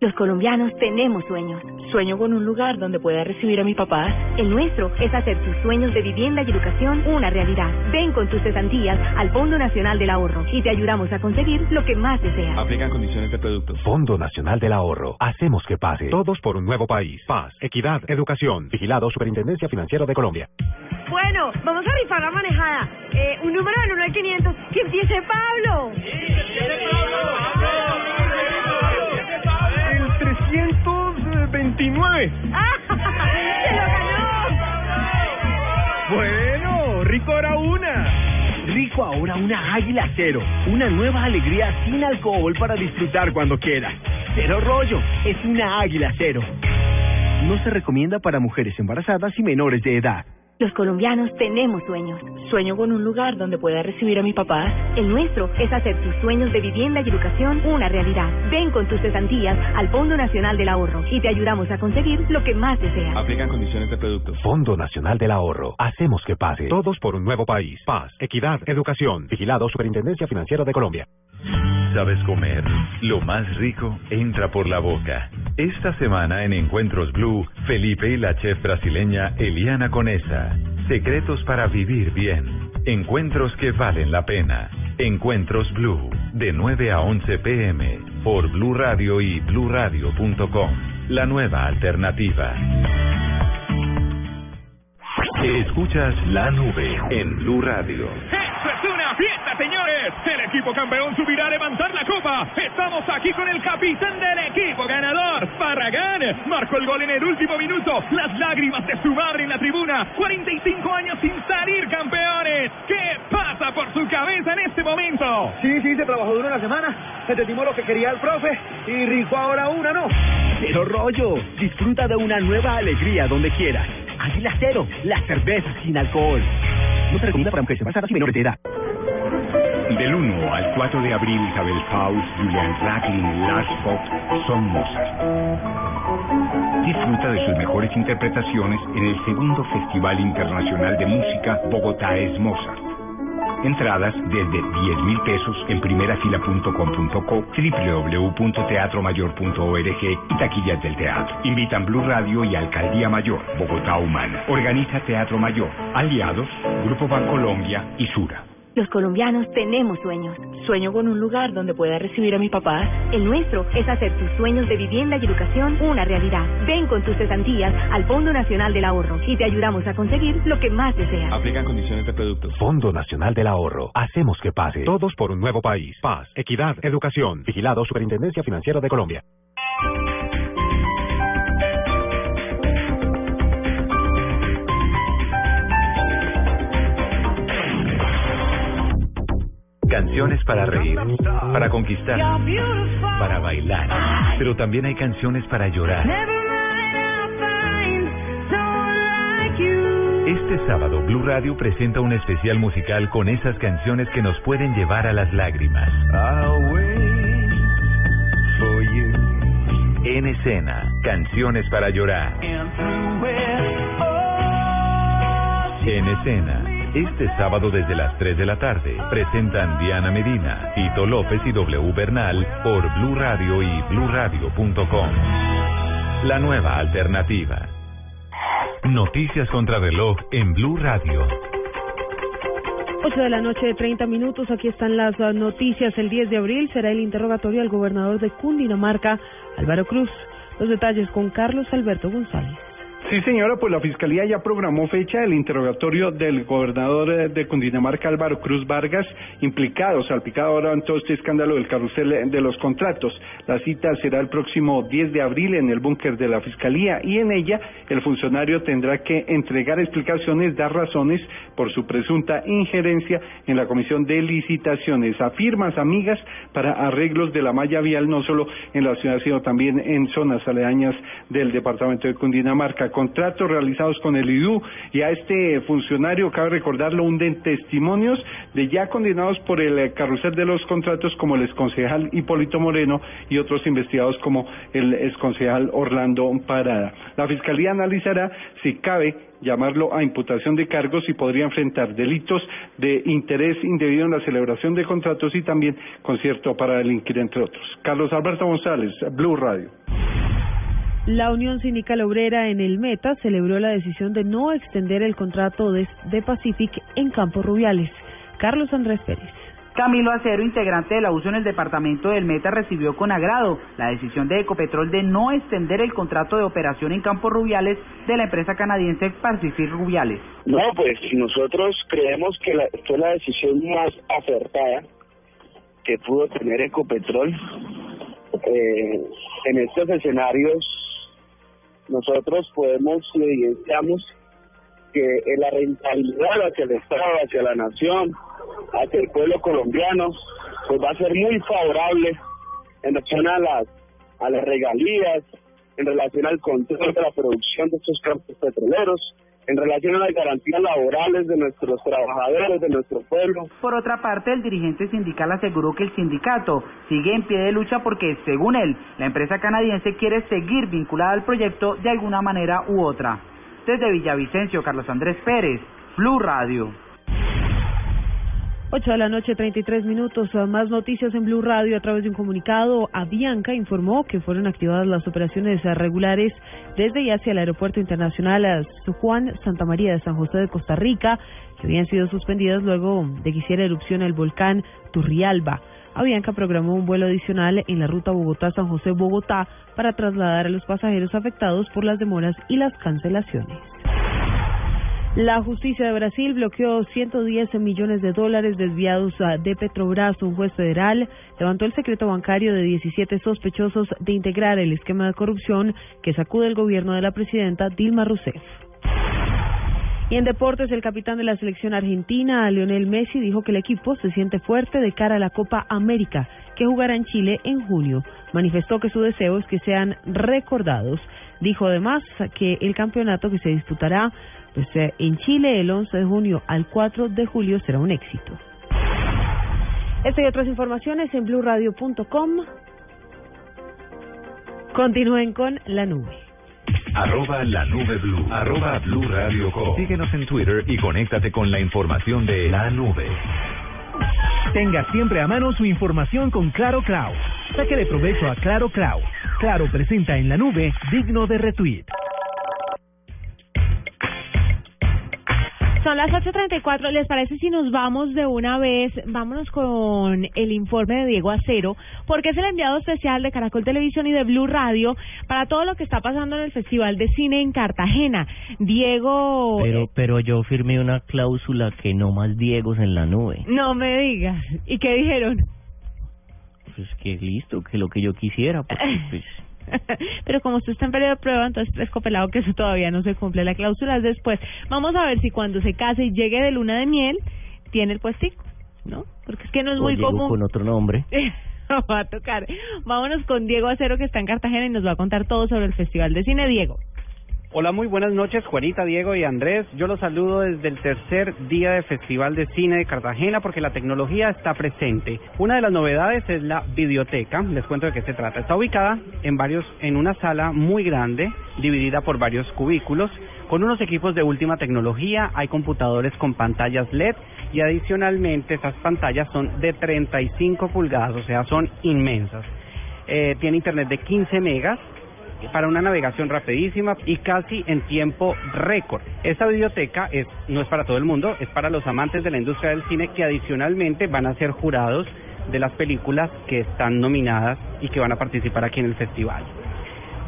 Los colombianos tenemos sueños. Sueño con un lugar donde pueda recibir a mi papá. El nuestro es hacer tus sueños de vivienda y educación una realidad. Ven con tus cesantías al Fondo Nacional del Ahorro y te ayudamos a conseguir lo que más deseas. Aplican condiciones de producto. Fondo Nacional del Ahorro. Hacemos que pase. Todos por un nuevo país. Paz, equidad, educación. Vigilado Superintendencia Financiera de Colombia. Bueno, vamos a rifar la manejada. Eh, un número del 1 al 500. ¡Que empiece Pablo! El 329. *laughs* ¡Se lo ganó! Bueno, rico ahora una. Rico ahora una águila cero. Una nueva alegría sin alcohol para disfrutar cuando quieras. Cero rollo. Es una águila cero. No se recomienda para mujeres embarazadas y menores de edad. Los colombianos tenemos sueños. Sueño con un lugar donde pueda recibir a mi papá. El nuestro es hacer tus sueños de vivienda y educación una realidad. Ven con tus cesantías al Fondo Nacional del Ahorro y te ayudamos a conseguir lo que más deseas. Aplican condiciones de producto. Fondo Nacional del Ahorro. Hacemos que pase. Todos por un nuevo país. Paz, equidad, educación. Vigilado Superintendencia Financiera de Colombia. ¿Sabes comer? Lo más rico entra por la boca. Esta semana en Encuentros Blue, Felipe y la chef brasileña Eliana Conesa. Secretos para vivir bien. Encuentros que valen la pena. Encuentros Blue, de 9 a 11 pm, por Blue Radio y bluradio.com. La nueva alternativa. Escuchas la nube en Blue Radio. Equipo campeón subirá a levantar la copa. Estamos aquí con el capitán del equipo ganador, Barragán. Marcó el gol en el último minuto. Las lágrimas de su madre en la tribuna. 45 años sin salir campeones. ¿Qué pasa por su cabeza en este momento? Sí, sí, se trabajó duro una semana. Entendimos lo que quería el profe y rico ahora una, ¿no? Cero rollo. Disfruta de una nueva alegría donde quieras. Águila Cero, la cerveza sin alcohol. No se recomienda para mujeres embarazadas y menores de edad. Del 1 al 4 de abril, Isabel Faust, Julian Racklin, Lars Fox son Mozart. Disfruta de sus mejores interpretaciones en el segundo Festival Internacional de Música Bogotá es Mozart. Entradas desde 10 mil pesos en primerafila.com.co, www.teatromayor.org y taquillas del teatro. Invitan Blue Radio y Alcaldía Mayor, Bogotá Humana. Organiza Teatro Mayor. Aliados, Grupo Bancolombia y Sura. Los colombianos tenemos sueños. Sueño con un lugar donde pueda recibir a mis papás. El nuestro es hacer tus sueños de vivienda y educación una realidad. Ven con tus cesantías al Fondo Nacional del Ahorro y te ayudamos a conseguir lo que más deseas. Aplican condiciones de productos. Fondo Nacional del Ahorro. Hacemos que pase. Todos por un nuevo país. Paz, equidad, educación. Vigilado Superintendencia Financiera de Colombia. Canciones para reír, para conquistar, para bailar. Pero también hay canciones para llorar. Este sábado Blue Radio presenta un especial musical con esas canciones que nos pueden llevar a las lágrimas. En escena, canciones para llorar. En escena, este sábado desde las 3 de la tarde, presentan Diana Medina, Tito López y W Bernal por Blue Radio y bluradio.com. La nueva alternativa. Noticias contra reloj en Blue Radio. 8 de la noche de 30 minutos, aquí están las uh, noticias. El 10 de abril será el interrogatorio al gobernador de Cundinamarca, Álvaro Cruz. Los detalles con Carlos Alberto González. Sí, señora, pues la Fiscalía ya programó fecha del interrogatorio del gobernador eh, de Cundinamarca, Álvaro Cruz Vargas, implicado, salpicado ahora en todo este escándalo del carrusel de los contratos. La cita será el próximo 10 de abril en el búnker de la Fiscalía y en ella el funcionario tendrá que entregar explicaciones, dar razones por su presunta injerencia en la Comisión de Licitaciones a firmas amigas para arreglos de la malla vial, no solo en la ciudad, sino también en zonas aledañas del departamento de Cundinamarca contratos realizados con el IDU y a este funcionario, cabe recordarlo, hunden testimonios de ya condenados por el eh, carrusel de los contratos como el exconcejal Hipólito Moreno y otros investigados como el exconcejal Orlando Parada. La Fiscalía analizará si cabe llamarlo a imputación de cargos y podría enfrentar delitos de interés indebido en la celebración de contratos y también concierto para delinquir, entre otros. Carlos Alberto González, Blue Radio. La Unión Sindical Obrera en el Meta celebró la decisión de no extender el contrato de, de Pacific en Campos Rubiales. Carlos Andrés Pérez. Camilo Acero, integrante de la USO en el departamento del Meta, recibió con agrado la decisión de Ecopetrol de no extender el contrato de operación en Campos Rubiales de la empresa canadiense Pacific Rubiales. No, pues nosotros creemos que la, fue la decisión más acertada que pudo tener Ecopetrol eh, en estos escenarios nosotros podemos y evidenciamos que la rentabilidad hacia el Estado, hacia la nación, hacia el pueblo colombiano, pues va a ser muy favorable en relación a las, a las regalías, en relación al control de la producción de estos campos petroleros, en relación a las garantías laborales de nuestros trabajadores, de nuestro pueblo. Por otra parte, el dirigente sindical aseguró que el sindicato sigue en pie de lucha porque, según él, la empresa canadiense quiere seguir vinculada al proyecto de alguna manera u otra. Desde Villavicencio, Carlos Andrés Pérez, Blue Radio. 8 de la noche, 33 minutos. Más noticias en Blue Radio a través de un comunicado. Avianca informó que fueron activadas las operaciones regulares desde y hacia el Aeropuerto Internacional Juan Santa María de San José de Costa Rica, que habían sido suspendidas luego de que hiciera erupción el volcán Turrialba. Avianca programó un vuelo adicional en la ruta Bogotá-San José-Bogotá para trasladar a los pasajeros afectados por las demoras y las cancelaciones. La justicia de Brasil bloqueó 110 millones de dólares desviados de Petrobras. Un juez federal levantó el secreto bancario de 17 sospechosos de integrar el esquema de corrupción que sacude el gobierno de la presidenta Dilma Rousseff. Y en deportes, el capitán de la selección argentina, Lionel Messi, dijo que el equipo se siente fuerte de cara a la Copa América, que jugará en Chile en junio. Manifestó que su deseo es que sean recordados. Dijo además que el campeonato que se disputará pues, eh, en Chile el 11 de junio al 4 de julio será un éxito. Esta y otras informaciones en blurradio.com. Continúen con la nube. Arroba la nube blue. Arroba blue radio com. Síguenos en Twitter y conéctate con la información de la nube. Tenga siempre a mano su información con Claro Cloud. Sáquele provecho a Claro Cloud. Claro presenta en la nube digno de retweet. Son las 8.34. ¿Les parece si nos vamos de una vez? Vámonos con el informe de Diego Acero, porque es el enviado especial de Caracol Televisión y de Blue Radio para todo lo que está pasando en el Festival de Cine en Cartagena. Diego... Pero, pero yo firmé una cláusula que no más Diegos en la nube. No me digas. ¿Y qué dijeron? Pues que listo, que lo que yo quisiera, porque pues... *laughs* *laughs* Pero como usted está en periodo de prueba, entonces es copelado que eso todavía no se cumple. La cláusula es después. Vamos a ver si cuando se case y llegue de luna de miel, tiene el puestico, ¿no? Porque es que no es o muy común. con otro nombre. *laughs* va a tocar. Vámonos con Diego Acero, que está en Cartagena y nos va a contar todo sobre el Festival de Cine. Diego. Hola, muy buenas noches, Juanita, Diego y Andrés. Yo los saludo desde el tercer día de Festival de Cine de Cartagena porque la tecnología está presente. Una de las novedades es la videoteca. Les cuento de qué se trata. Está ubicada en varios, en una sala muy grande, dividida por varios cubículos, con unos equipos de última tecnología. Hay computadores con pantallas LED y adicionalmente esas pantallas son de 35 pulgadas, o sea, son inmensas. Eh, tiene internet de 15 megas para una navegación rapidísima y casi en tiempo récord. Esta biblioteca es, no es para todo el mundo, es para los amantes de la industria del cine que adicionalmente van a ser jurados de las películas que están nominadas y que van a participar aquí en el festival.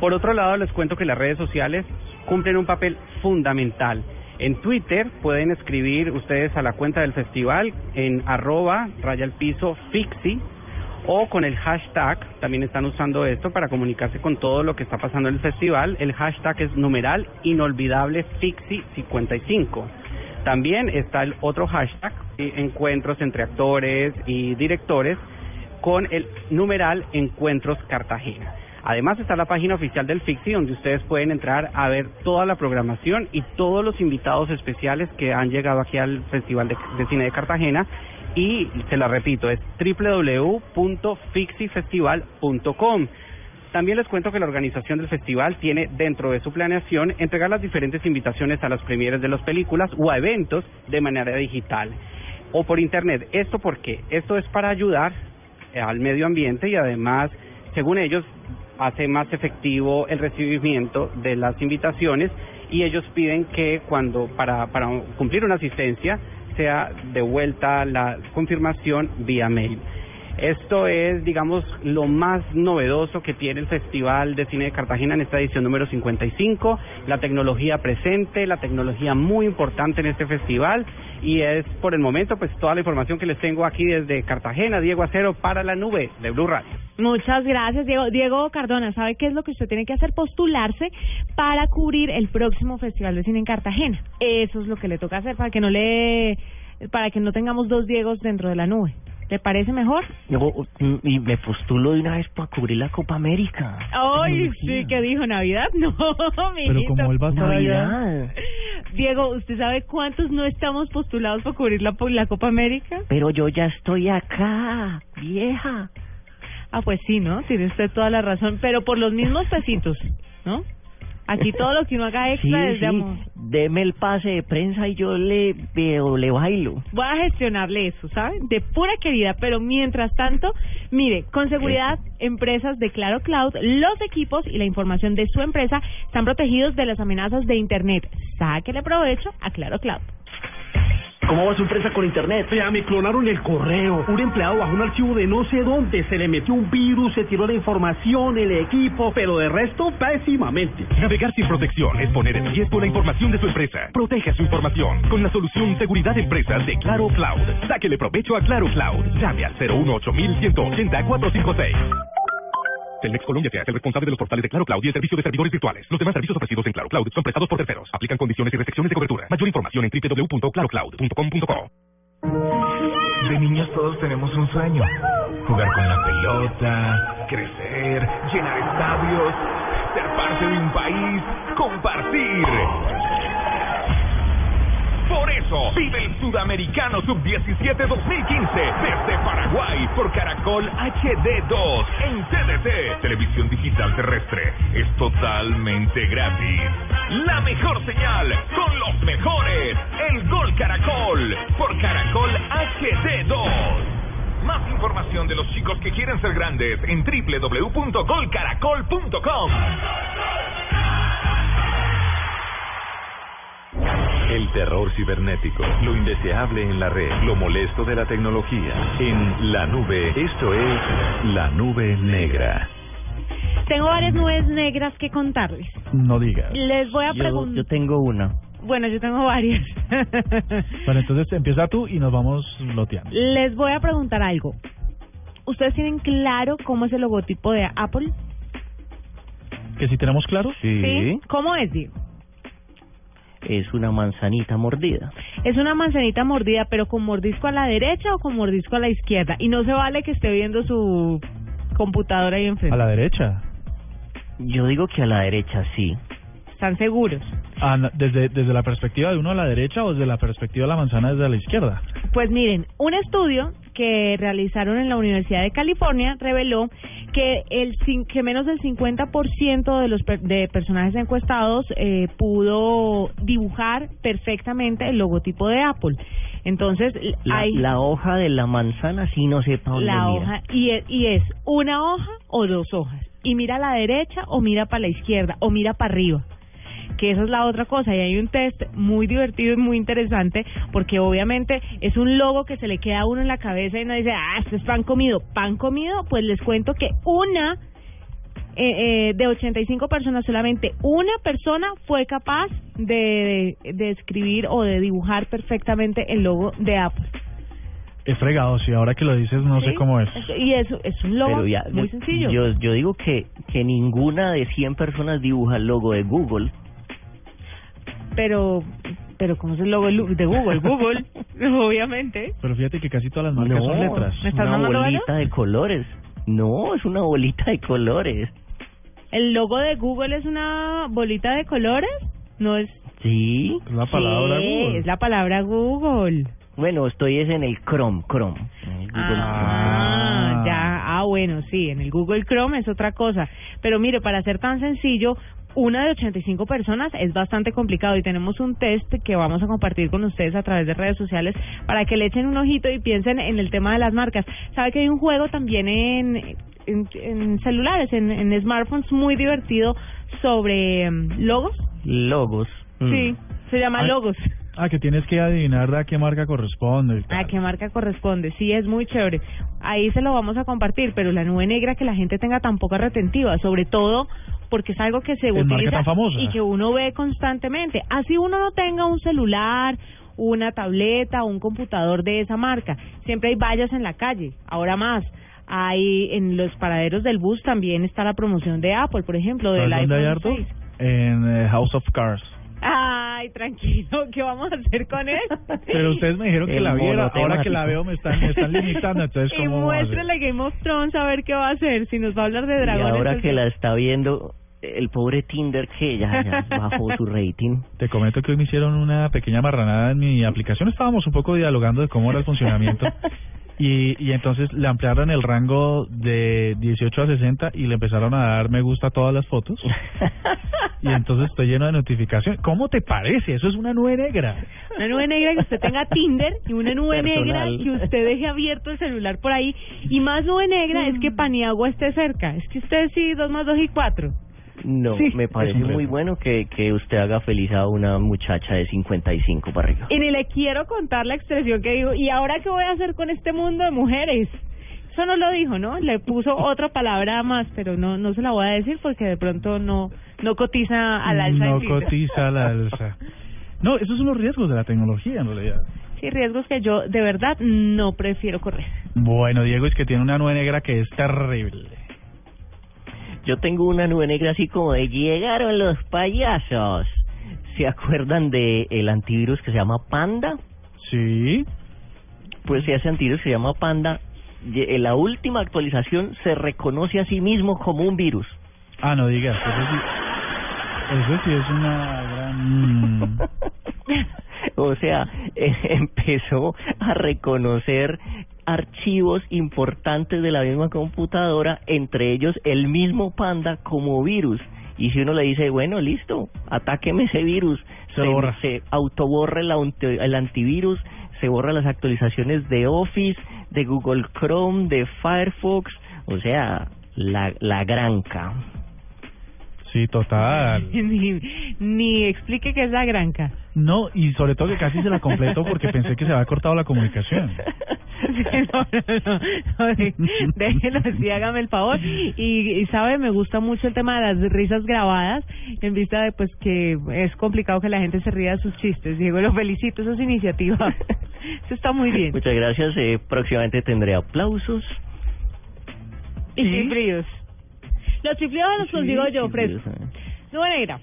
Por otro lado, les cuento que las redes sociales cumplen un papel fundamental. En Twitter pueden escribir ustedes a la cuenta del festival en arroba raya al piso fixi o con el hashtag, también están usando esto para comunicarse con todo lo que está pasando en el festival. El hashtag es numeral inolvidable Fixi55. También está el otro hashtag, encuentros entre actores y directores, con el numeral Encuentros Cartagena. Además está la página oficial del Fixi donde ustedes pueden entrar a ver toda la programación y todos los invitados especiales que han llegado aquí al Festival de Cine de Cartagena y se la repito, es www.fixifestival.com. También les cuento que la organización del festival tiene dentro de su planeación entregar las diferentes invitaciones a las premieres de las películas o a eventos de manera digital o por internet. ¿Esto por qué? Esto es para ayudar al medio ambiente y además, según ellos, hace más efectivo el recibimiento de las invitaciones y ellos piden que cuando para, para cumplir una asistencia sea devuelta la confirmación vía mail. Esto es, digamos, lo más novedoso que tiene el Festival de Cine de Cartagena en esta edición número 55, la tecnología presente, la tecnología muy importante en este festival y es por el momento pues toda la información que les tengo aquí desde Cartagena, Diego Acero para la nube de Blue Radio. Muchas gracias, Diego. Diego Cardona, ¿sabe qué es lo que usted tiene que hacer? Postularse para cubrir el próximo Festival de Cine en Cartagena. Eso es lo que le toca hacer para que no le para que no tengamos dos Diegos dentro de la nube. ¿Te parece mejor? No, y me postulo de una vez para cubrir la Copa América. Ay, sí, ¿qué dijo? ¿Navidad? *laughs* No, Pero como él va a Navidad. Diego, ¿usted sabe cuántos no estamos postulados para cubrir la, la Copa América? Pero yo ya estoy acá, vieja. Ah, pues sí, ¿no? Tiene usted toda la razón, pero por los mismos pesitos, ¿no? Aquí todo lo que uno haga extra sí, es de sí. amor. Deme el pase de prensa y yo le veo, le bailo. Voy a gestionarle eso, ¿saben? De pura querida, pero mientras tanto, mire, con seguridad, empresas de Claro Cloud, los equipos y la información de su empresa están protegidos de las amenazas de Internet. Sáquele provecho a Claro Cloud. ¿Cómo va su empresa con internet? Ya me clonaron el correo. Un empleado bajó un archivo de no sé dónde, se le metió un virus, se tiró la información, el equipo, pero de resto, pésimamente. Navegar sin protección es poner en riesgo la información de su empresa. Proteja su información con la solución Seguridad de Empresas de Claro Cloud. Sáquele provecho a Claro Cloud. Llame al 018 180 456. Telmex Colombia te hace el responsable de los portales de Claro Cloud y el servicio de servidores virtuales. Los demás servicios ofrecidos en Claro Cloud son prestados por terceros. Aplican condiciones y restricciones de cobertura. Mayor información en www.clarocloud.com.co. De niños todos tenemos un sueño. Jugar con la pelota, crecer, llenar estadios, ser parte de un país, compartir. Por eso, vive el Sudamericano Sub-17 2015 desde Paraguay por Caracol HD2 en TDT, televisión digital terrestre. Es totalmente gratis. La mejor señal con los mejores. El Gol Caracol por Caracol HD2. Más información de los chicos que quieren ser grandes en www.golcaracol.com. El terror cibernético, lo indeseable en la red, lo molesto de la tecnología. En la nube, esto es la nube negra. Tengo varias nubes negras que contarles. No digas. Les voy a preguntar. yo tengo una. Bueno, yo tengo varias. *laughs* Bueno, entonces empieza tú y nos vamos loteando. Les voy a preguntar algo. ¿Ustedes tienen claro cómo es el logotipo de Apple? ¿Que si tenemos claro? ¿Cómo es, Diego? Es una manzanita mordida. Es una manzanita mordida, pero con mordisco a la derecha o con mordisco a la izquierda. Y no se vale que esté viendo su computadora ahí enfrente. A la derecha. Yo digo que a la derecha sí. ¿Están seguros? Ah, desde, ¿Desde la perspectiva de uno a la derecha o desde la perspectiva de la manzana desde la izquierda? Pues miren, un estudio que realizaron en la Universidad de California reveló que el que menos del 50% de los de personajes encuestados eh, pudo dibujar perfectamente el logotipo de Apple. Entonces, La, hay la hoja de la manzana sí no sé para dónde la mira. hoja y es, y es una hoja o dos hojas. Y mira a la derecha o mira para la izquierda o mira para arriba. Que esa es la otra cosa. Y hay un test muy divertido y muy interesante porque obviamente es un logo que se le queda a uno en la cabeza y uno dice, ah, esto es pan comido. Pan comido, pues les cuento que una eh, eh, de 85 personas, solamente una persona fue capaz de, de, de escribir o de dibujar perfectamente el logo de Apple. He fregado, si ahora que lo dices no sé cómo es. Y eso es un logo ya, muy yo- sencillo. Yo, yo digo que, que ninguna de 100 personas dibuja el logo de Google. Pero, pero ¿cómo es el logo de Google? Google, *laughs* obviamente. Pero fíjate que casi todas las marcas no, son letras. ¿Me estás una bolita de colores. No, es una bolita de colores. ¿El logo de Google es una bolita de colores? No es... Sí. Es la palabra Sí, Google. es la palabra Google. Bueno, estoy es en el Chrome, Chrome. en el Google Ah, ya. Ah, bueno, sí, en el Google Chrome es otra cosa. Pero mire, para ser tan sencillo, una de 85 personas es bastante complicado y tenemos un test que vamos a compartir con ustedes a través de redes sociales para que le echen un ojito y piensen en el tema de las marcas. ¿Sabe que hay un juego también en, en, en celulares, en, en smartphones muy divertido sobre mm, logos? Logos. Mm. Sí, se llama Ay. logos. Ah, que tienes que adivinar a qué marca corresponde. tal. ¿A qué marca corresponde? Sí, es muy chévere. Ahí se lo vamos a compartir, pero la nube negra que la gente tenga tan poca retentiva, sobre todo porque es algo que se utiliza y que uno ve constantemente. Así uno no tenga un celular, una tableta o un computador de esa marca. Siempre hay vallas en la calle, ahora más. Hay en los paraderos del bus también está la promoción de Apple, por ejemplo, del ¿Sabes dónde hay iPhone harto? 6. En eh, House of Cards. Ay, tranquilo, ¿qué vamos a hacer con él? Pero ustedes me dijeron que El la viera. Ahora que la veo me están, me están limitando. Entonces, Y ¿cómo hacer? muéstrele Game of Thrones a ver qué va a hacer. Si nos va a hablar de Y dragones. ahora pues, que la está viendo, el pobre Tinder que ya, ya bajó su rating. *laughs* Te comento que hoy me hicieron una pequeña marranada en mi aplicación. Estábamos un poco dialogando de cómo era el funcionamiento. *laughs* Y, y entonces le ampliaron el rango de 18 a 60 y le empezaron a dar me gusta a todas las fotos. *laughs* Y entonces estoy lleno de notificaciones. ¿Cómo te parece? Eso es una nube negra. Una nube negra que usted tenga Tinder y una nube Personal. negra que usted deje abierto el celular por ahí. Y más nube negra es que Paniagua esté cerca. Es que usted sí, dos más dos y cuatro. No, Sí, me parece muy bueno que, que usted haga feliz a una muchacha de 55 para arriba. Y ni le quiero contar la expresión que dijo. ¿Y ahora qué voy a hacer con este mundo de mujeres? Eso no lo dijo, ¿no? Le puso *laughs* otra palabra más, pero no no se la voy a decir porque de pronto no no cotiza al alza. No cotiza al alza. No, esos son los riesgos de la tecnología en realidad. Sí, riesgos que yo de verdad no prefiero correr. Bueno, Diego es que tiene una nube negra que es terrible. Yo tengo una nube negra así como de llegaron los payasos. ¿Se acuerdan de el antivirus que se llama Panda? Sí. Pues ese antivirus que se llama Panda, en la última actualización se reconoce a sí mismo como un virus. Ah, no digas, eso sí. Eso sí es una gran... *laughs* o sea, eh, *laughs* empezó a reconocer archivos importantes de la misma computadora, entre ellos el mismo Panda como virus. Y si uno le dice, bueno, listo, atáqueme ese virus, Se lo borra. se autoborra el, antivirus, se borra las actualizaciones de Office, de Google Chrome, de Firefox, o sea, la, la granca. Sí, total. *laughs* ni, ni explique qué es la granca. No, y sobre todo que casi se la completo porque pensé que se había cortado la comunicación. *laughs* Sí, no, no, no, no, déjelo así, hágame el favor. Y, y sabe, me gusta mucho el tema de las risas grabadas, en vista de pues que es complicado que la gente se ría de sus chistes. Diego, lo felicito, eso es iniciativa. *laughs* Eso está muy bien. Muchas gracias. Eh, próximamente tendré aplausos. Y chiflidos. Los chiflidos los consigo yo, fresco. Nube negra.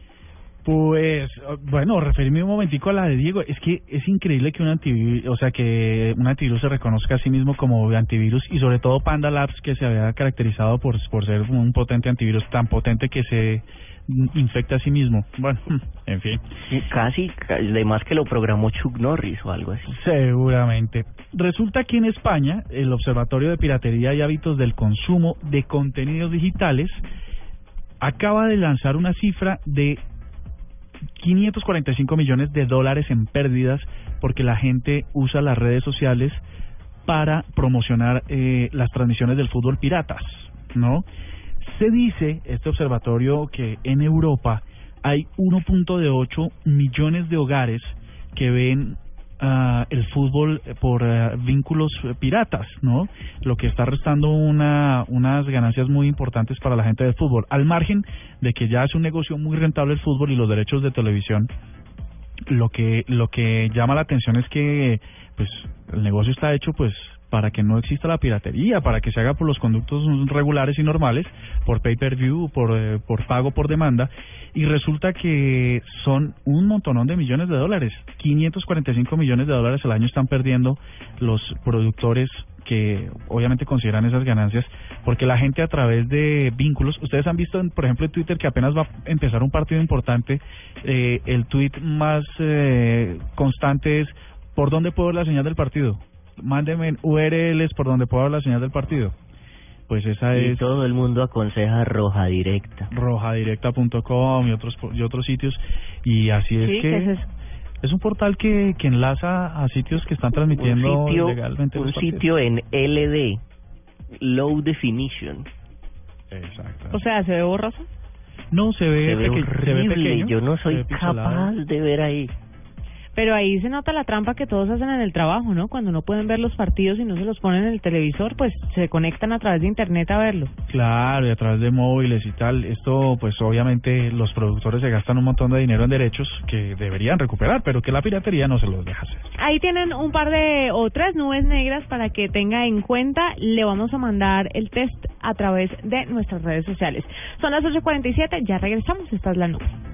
Pues, bueno, referirme un momentico a la de Diego. Es que es increíble que un antivirus, o sea, que un antivirus se reconozca a sí mismo como antivirus y sobre todo Panda Labs, que se había caracterizado por, por ser un potente antivirus, tan potente que se infecta a sí mismo. Bueno, en fin. Casi, además que lo programó Chuck Norris o algo así. Seguramente. Resulta que en España, el Observatorio de Piratería y Hábitos del Consumo de Contenidos Digitales acaba de lanzar una cifra de 545 millones de dólares en pérdidas porque la gente usa las redes sociales para promocionar eh, las transmisiones del fútbol piratas, ¿no? Se dice, este observatorio, que en Europa hay 1.8 millones de hogares que ven ah, el fútbol por ah, vínculos eh, piratas, ¿no? Lo que está restando una, unas ganancias muy importantes para la gente del fútbol, al margen de que ya es un negocio muy rentable el fútbol y los derechos de televisión. Lo que lo que llama la atención es que pues el negocio está hecho pues para que no exista la piratería, para que se haga por los conductos regulares y normales, por pay-per-view, por, eh, por pago por demanda, y resulta que son un montonón de millones de dólares. 545 millones de dólares al año están perdiendo los productores que obviamente consideran esas ganancias, porque la gente a través de vínculos, ustedes han visto, por ejemplo, en Twitter que apenas va a empezar un partido importante, eh, el tweet más eh, constante es, ¿por dónde puedo ver la señal del partido? Mándeme URLs por donde puedo ver la señal del partido. Pues esa Y es todo el mundo aconseja roja directa. rojadirecta.com y otros y otros sitios y así es Sí, que ¿qué es un portal que, que enlaza a sitios que están transmitiendo un sitio, legalmente un sitio en LD, Low Definition. Exacto. O sea, ¿se ve borroso? No, se ve, Se ve peque- se ve horrible, pequeño. yo no soy capaz de ver ahí. Pero ahí se nota la trampa que todos hacen en el trabajo, ¿no? Cuando no pueden ver los partidos y no se los ponen en el televisor, pues se conectan a través de internet a verlo. Claro, y a través de móviles y tal. Esto, pues obviamente los productores se gastan un montón de dinero en derechos que deberían recuperar, pero que la piratería no se los deja hacer. Ahí tienen un par de o tres nubes negras para que tenga en cuenta. Le vamos a mandar el test a través de nuestras redes sociales. Son las 8.47, ya regresamos. Esta es la nube.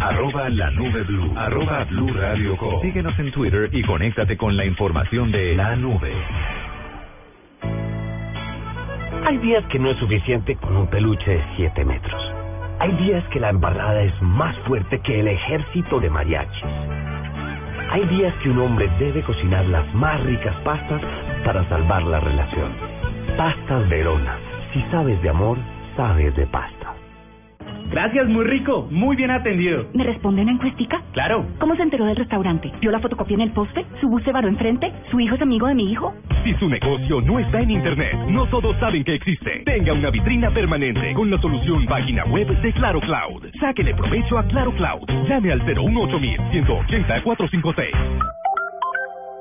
Arroba la nube blue. Arroba blue radio. Síguenos en Twitter y conéctate con la información de la nube. Hay días que no es suficiente con un peluche de 7 metros. Hay días que la embarrada es más fuerte que el ejército de mariachis. Hay días que un hombre debe cocinar las más ricas pastas para salvar la relación. Pastas Verona. Si sabes de amor, sabes de pasta. Gracias, muy rico, muy bien atendido. ¿Me responde una encuestica? Claro. ¿Cómo se enteró del restaurante? ¿Vio la fotocopia en el poste? ¿Su bus se varó enfrente? ¿Su hijo es amigo de mi hijo? Si su negocio no está en Internet, no todos saben que existe. Tenga una vitrina permanente con la solución página web de Claro Cloud. Sáquele provecho a Claro Cloud. Llame al 018 180 456.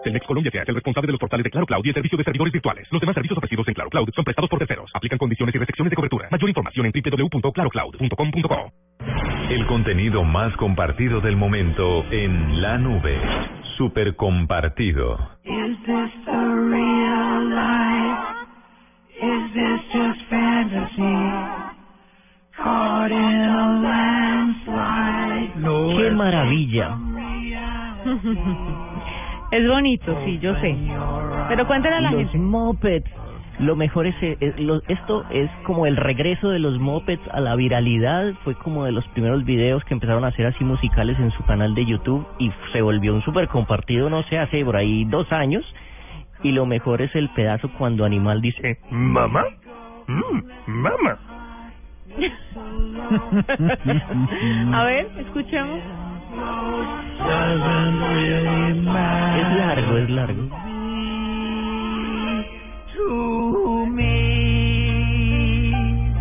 Telmex Colombia es el responsable de los portales de Claro Cloud y el servicio de servidores virtuales. Los demás servicios ofrecidos en Claro Cloud son prestados por terceros. Aplican condiciones y restricciones de cobertura. Mayor información en www.clarocloud.com.co. El contenido más compartido del momento en la nube. Super compartido. Is this the real life? Is this just fantasy? Caught in a landslide. ¡Qué maravilla! Es bonito, sí, yo sé. Pero cuéntenle a la los gente. mopeds. Lo mejor es, eh, es- lo- esto es como el regreso de los mopeds a la viralidad. Fue como de los primeros videos que empezaron a hacer así musicales en su canal de YouTube y se volvió un súper compartido, no sé, hace por ahí dos años. Y lo mejor es el pedazo cuando Animal dice, mamá, mm, mamá. *laughs* A ver, escuchemos. Es largo, es largo.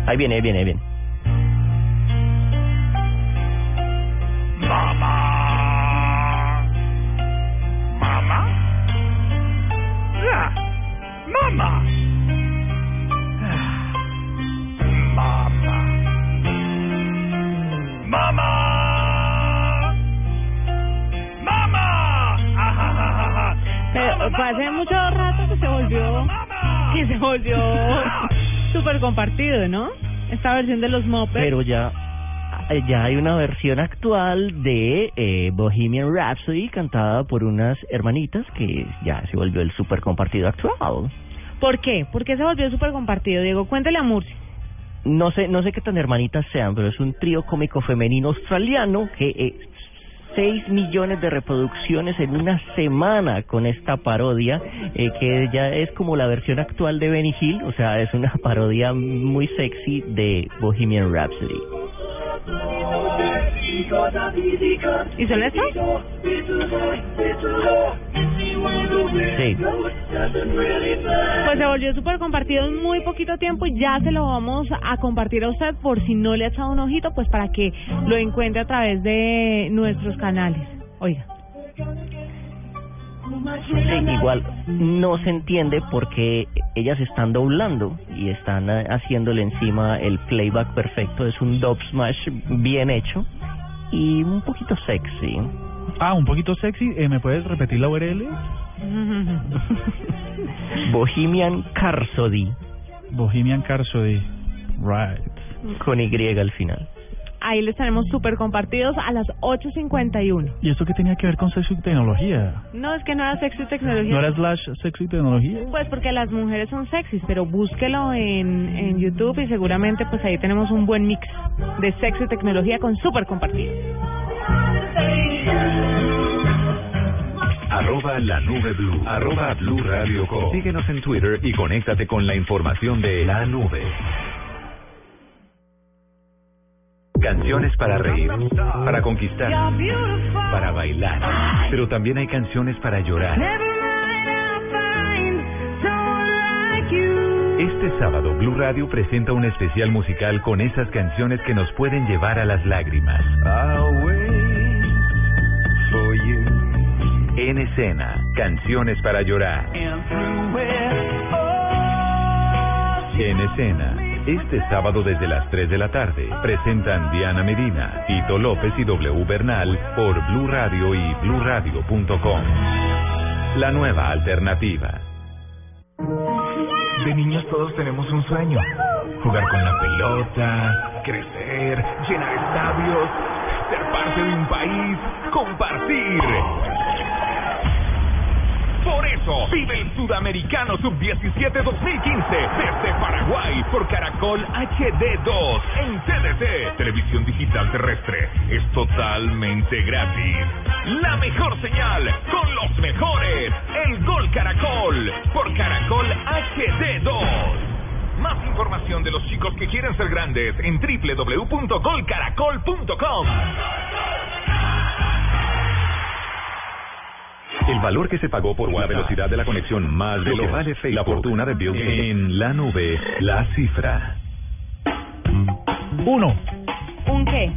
Ahí viene, ahí viene, ahí viene. Mamá. Mamá. La. Mamá. hace mucho rato que se volvió, que se volvió *laughs* súper compartido, ¿no? Esta versión de los Mopeds. Pero ya, eh, ya hay una versión actual de eh, Bohemian Rhapsody cantada por unas hermanitas que ya se volvió el súper compartido actual. ¿Por qué? ¿Por qué se volvió súper compartido, Diego? Cuéntale a Murcia. No sé, no sé qué tan hermanitas sean, pero es un trío cómico femenino australiano que eh, 6 millones de reproducciones en una semana con esta parodia, eh, que ya es como la versión actual de Benny Hill, o sea, es una parodia muy sexy de Bohemian Rhapsody. ¿Y son estos? Sí. Pues se volvió súper compartido en muy poquito tiempo y ya se lo vamos a compartir a usted por si no le ha echado un ojito, pues para que lo encuentre a través de nuestros canales. Oiga. Sí, igual no se entiende porque ellas están doblando y están eh, haciéndole encima el playback perfecto. Es un dub smash bien hecho y un poquito sexy. Ah, un poquito sexy. Eh, ¿Me puedes repetir la URL? *laughs* Bohemian Carsody. Bohemian Carsody. Right. Con Y al final. Ahí les tenemos súper compartidos a las 8.51. ¿Y esto qué tenía que ver con sexo y tecnología? No, es que no era sexo y tecnología. ¿No era slash sexo y tecnología? Pues porque las mujeres son sexys, pero búsquelo en, en YouTube y seguramente pues ahí tenemos un buen mix de sexo y tecnología con súper compartidos. Arroba la nube blue. Arroba blue radio com. Síguenos en Twitter y conéctate con la información de la nube. Canciones para reír, para conquistar, para bailar. Pero también hay canciones para llorar. Este sábado Blue Radio presenta un especial musical con esas canciones que nos pueden llevar a las lágrimas. En escena, canciones para llorar. En escena, este sábado desde las 3 de la tarde, presentan Diana Medina, Tito López y W Bernal por Blue Radio y BlueRadio.com. La nueva alternativa. De niños todos tenemos un sueño. Jugar con la pelota, crecer, llenar estadios, ser parte de un país, compartir. Por eso, vive el Sudamericano Sub-17 2015 desde Paraguay por Caracol HD2 en TDT, televisión digital terrestre. Es totalmente gratis. La mejor señal con los mejores. El Gol Caracol por Caracol HD2. Más información de los chicos que quieren ser grandes en www.golcaracol.com. El valor que se pagó por la velocidad de la conexión más de lo que vale Facebook, la fortuna de Bill Gates. En la nube, la cifra. Uno. ¿Un qué?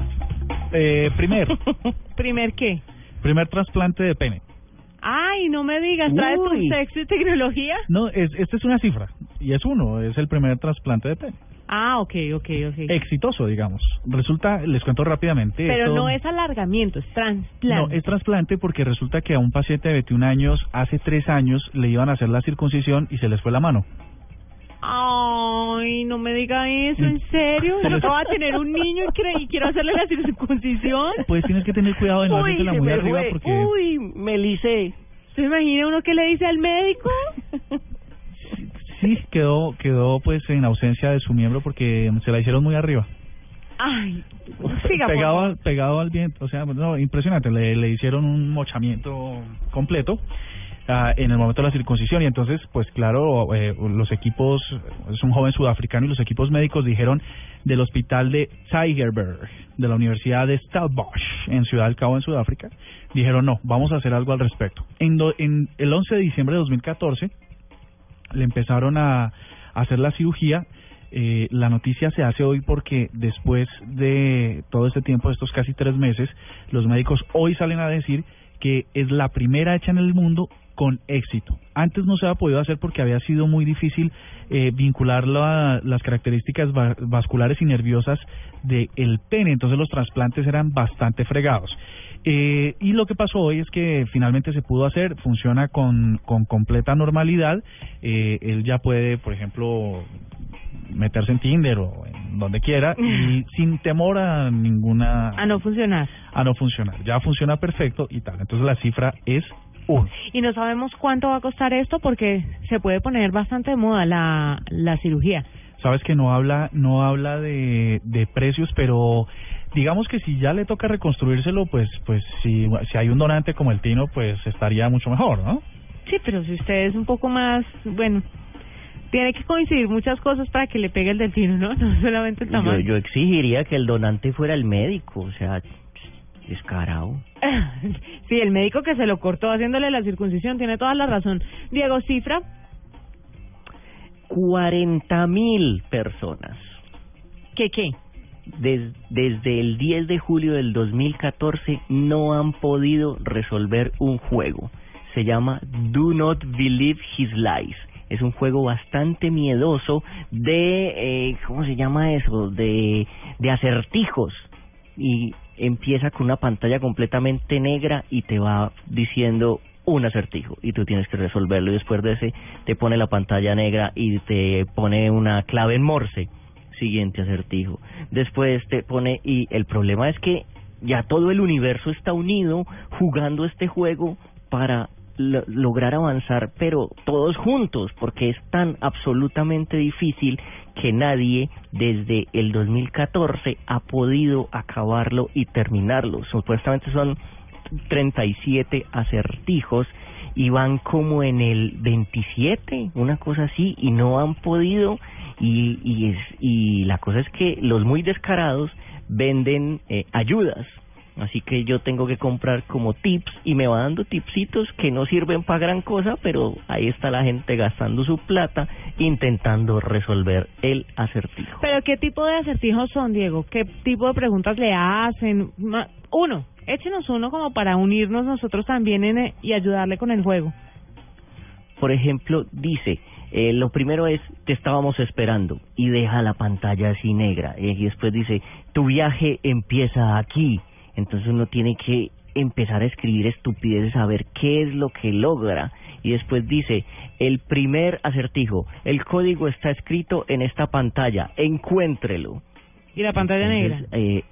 Eh, primer. *laughs* ¿Primer qué? primer trasplante de pene. Ay, no me digas, ¿traes tu sexo y tecnología? No, es, esta es una cifra. Y es uno. Es el primer trasplante de pene. Ah, ok, ok, ok. Exitoso, digamos. Resulta, les cuento rápidamente. Pero esto- no es alargamiento, es No, trasplante. es trasplante porque resulta que a un paciente de 21 años, hace tres años, le iban a hacer la circuncisión y se les fue la mano. Ay, no me diga eso, ¿en serio? Se Yo acabo *laughs* de tener un niño y quiero, hacerle la circuncisión. Pues tienes que tener cuidado de no Uy, se muy arriba fue. porque... Uy, me licé. ¿Se imagina uno que le dice al médico? *laughs* Sí, quedó, quedó pues en ausencia de su miembro porque se la hicieron muy arriba. Ay, siga, pegado, al, pegado al viento, o sea, no, impresionante, le, le hicieron un mochamiento completo ah, en el momento de la circuncisión y entonces, pues claro, eh, los equipos, es un joven sudafricano y los equipos médicos dijeron del hospital de Tigerberg, de la Universidad de Stellenbosch, en Ciudad del Cabo, en Sudáfrica, dijeron no, vamos a hacer algo al respecto. En, do- en el 11 de diciembre de 2014 le empezaron a, hacer la cirugía. Eh, la noticia se hace hoy porque después de todo este tiempo, estos casi tres meses, los médicos hoy salen a decir que es la primera hecha en el mundo con éxito. Antes no se había podido hacer porque había sido muy difícil eh, vincular la- las características va- vasculares y nerviosas del pene, entonces los trasplantes eran bastante fregados. Eh, y lo que pasó hoy es que finalmente se pudo hacer, funciona con, con completa normalidad. Eh, él ya puede, por ejemplo, meterse en Tinder o en donde quiera y *laughs* sin temor a ninguna... A no funcionar. A no funcionar. Ya funciona perfecto y tal. Entonces la cifra es uno. Y no sabemos cuánto va a costar esto porque se puede poner bastante de moda la, la cirugía. Sabes que no habla, no habla de, de precios, pero digamos que si ya le toca reconstruírselo, pues, pues si, si hay un donante como el Tino, pues estaría mucho mejor, ¿no? Sí, pero si usted es un poco más, bueno, tiene que coincidir muchas cosas para que le pegue el delfino, ¿no? *laughs* No solamente el Yo, tamaño. yo exigiría que el donante fuera el médico, o sea, descarado. *laughs* Sí, el médico que se lo cortó haciéndole la circuncisión tiene toda la razón. Diego, cifra. 40 mil personas. ¿Qué qué? Des- desde el 10 de julio del 2014 no han podido resolver un juego. Se llama Do Not Believe His Lies. Es un juego bastante miedoso de, eh, ¿cómo se llama eso? De, de acertijos. Y empieza con una pantalla completamente negra y te va diciendo un acertijo y tú tienes que resolverlo y después de ese te pone la pantalla negra y te pone una clave en morse siguiente acertijo. Después te pone y el problema es que ya todo el universo está unido jugando este juego para lo- lograr avanzar pero todos juntos porque es tan absolutamente difícil que nadie desde el 2014 ha podido acabarlo y terminarlo. Supuestamente son 37 acertijos y van como en el 27, una cosa así, y no han podido, y, y, es, y la cosa es que los muy descarados venden eh, ayudas, así que yo tengo que comprar como tips y me va dando tipsitos que no sirven para gran cosa, pero ahí está la gente gastando su plata intentando resolver el acertijo. ¿Pero qué tipo de acertijos son, Diego? ¿Qué tipo de preguntas le hacen? Uno, échenos uno como para unirnos nosotros también en, e- y ayudarle con el juego. Por ejemplo, dice, eh, lo primero es, te estábamos esperando, y deja la pantalla así negra. eh, Y después dice, tu viaje empieza aquí. Entonces uno tiene que empezar a escribir estupideces, a ver qué es lo que logra. Y después dice, el primer acertijo, el código está escrito en esta pantalla, encuéntrelo. Y la pantalla negra. Eh,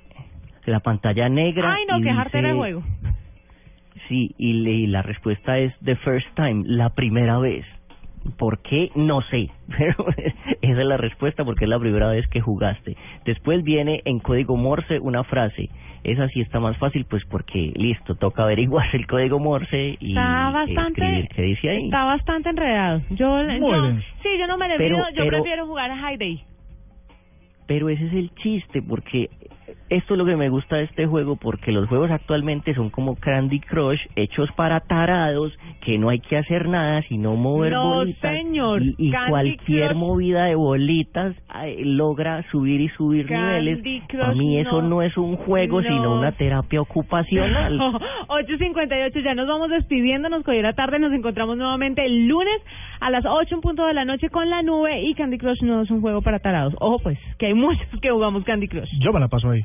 la pantalla negra. Ay, no, de juego. *laughs* Sí, y, le- y la respuesta es the first time, la primera vez. ¿Por qué? No sé, *laughs* pero esa es la respuesta porque es la primera vez que jugaste. Después viene en código Morse una frase. Esa sí está más fácil, pues porque listo, toca averiguar el código Morse y Está bastante, escribir qué dice ahí. está bastante enredado. Yo, yo sí, yo no me le yo pero- prefiero jugar a High Day. Pero ese es el chiste, porque esto es lo que me gusta de este juego, porque los juegos actualmente son como Candy Crush, hechos para tarados, que no hay que hacer nada, sino mover No, bolitas. señor, y cualquier Crush- movida de bolitas eh, logra subir y subir Candy niveles. Crush A mí eso no. no es un juego, No. sino una terapia ocupacional. *laughs* 8.58, ya nos vamos despidiendo, nos cogió la tarde, nos encontramos nuevamente el lunes a las 8 en punto de la noche con la nube y Candy Crush no es un juego para tarados. Ojo pues, que hay muchos que jugamos Candy Crush. Yo me la paso ahí.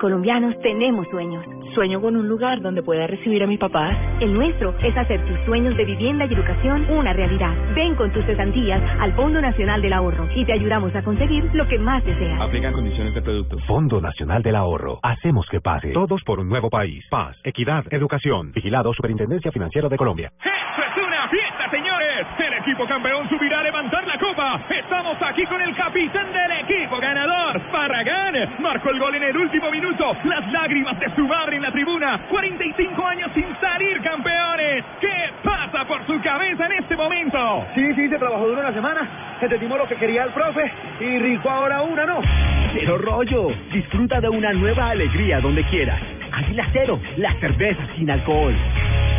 Colombianos tenemos sueños. Sueño con un lugar donde pueda recibir a mis papás. El nuestro es hacer tus sueños de vivienda y educación una realidad. Ven con tus cesantías al Fondo Nacional del Ahorro y te ayudamos a conseguir lo que más deseas. Aplican condiciones de producto. Fondo Nacional del Ahorro. Hacemos que pase. Todos por un nuevo país. Paz, equidad, educación. Vigilado Superintendencia Financiera de Colombia. ¡Esto es una fiesta, señores! El equipo campeón subirá a levantar la copa. Estamos aquí con el capitán del equipo ganador, Barragán. Marcó el gol en el último minuto. Las lágrimas de su madre en la tribuna. 45 años sin salir campeones. ¿Qué pasa por su cabeza en este momento? Sí, sí, se trabajó duro una semana. Entendimos lo que quería el profe y rico ahora una, ¿no? Cero rollo. Disfruta de una nueva alegría donde quieras. Águila Cero, la cerveza sin alcohol.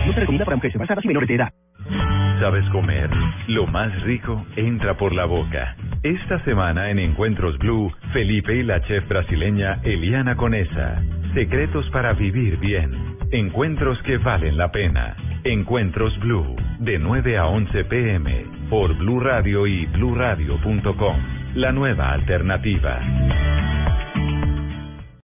No se recomienda para mujeres embarazadas y menores de edad. ¿Sabes comer? Lo más rico entra por la boca. Esta semana en Encuentros Blue, Felipe y la chef brasileña Eliana Conesa. Secretos para vivir bien. Encuentros que valen la pena. Encuentros Blue, de 9 a 11 pm, por Blue Radio y bluradio.com. La nueva alternativa.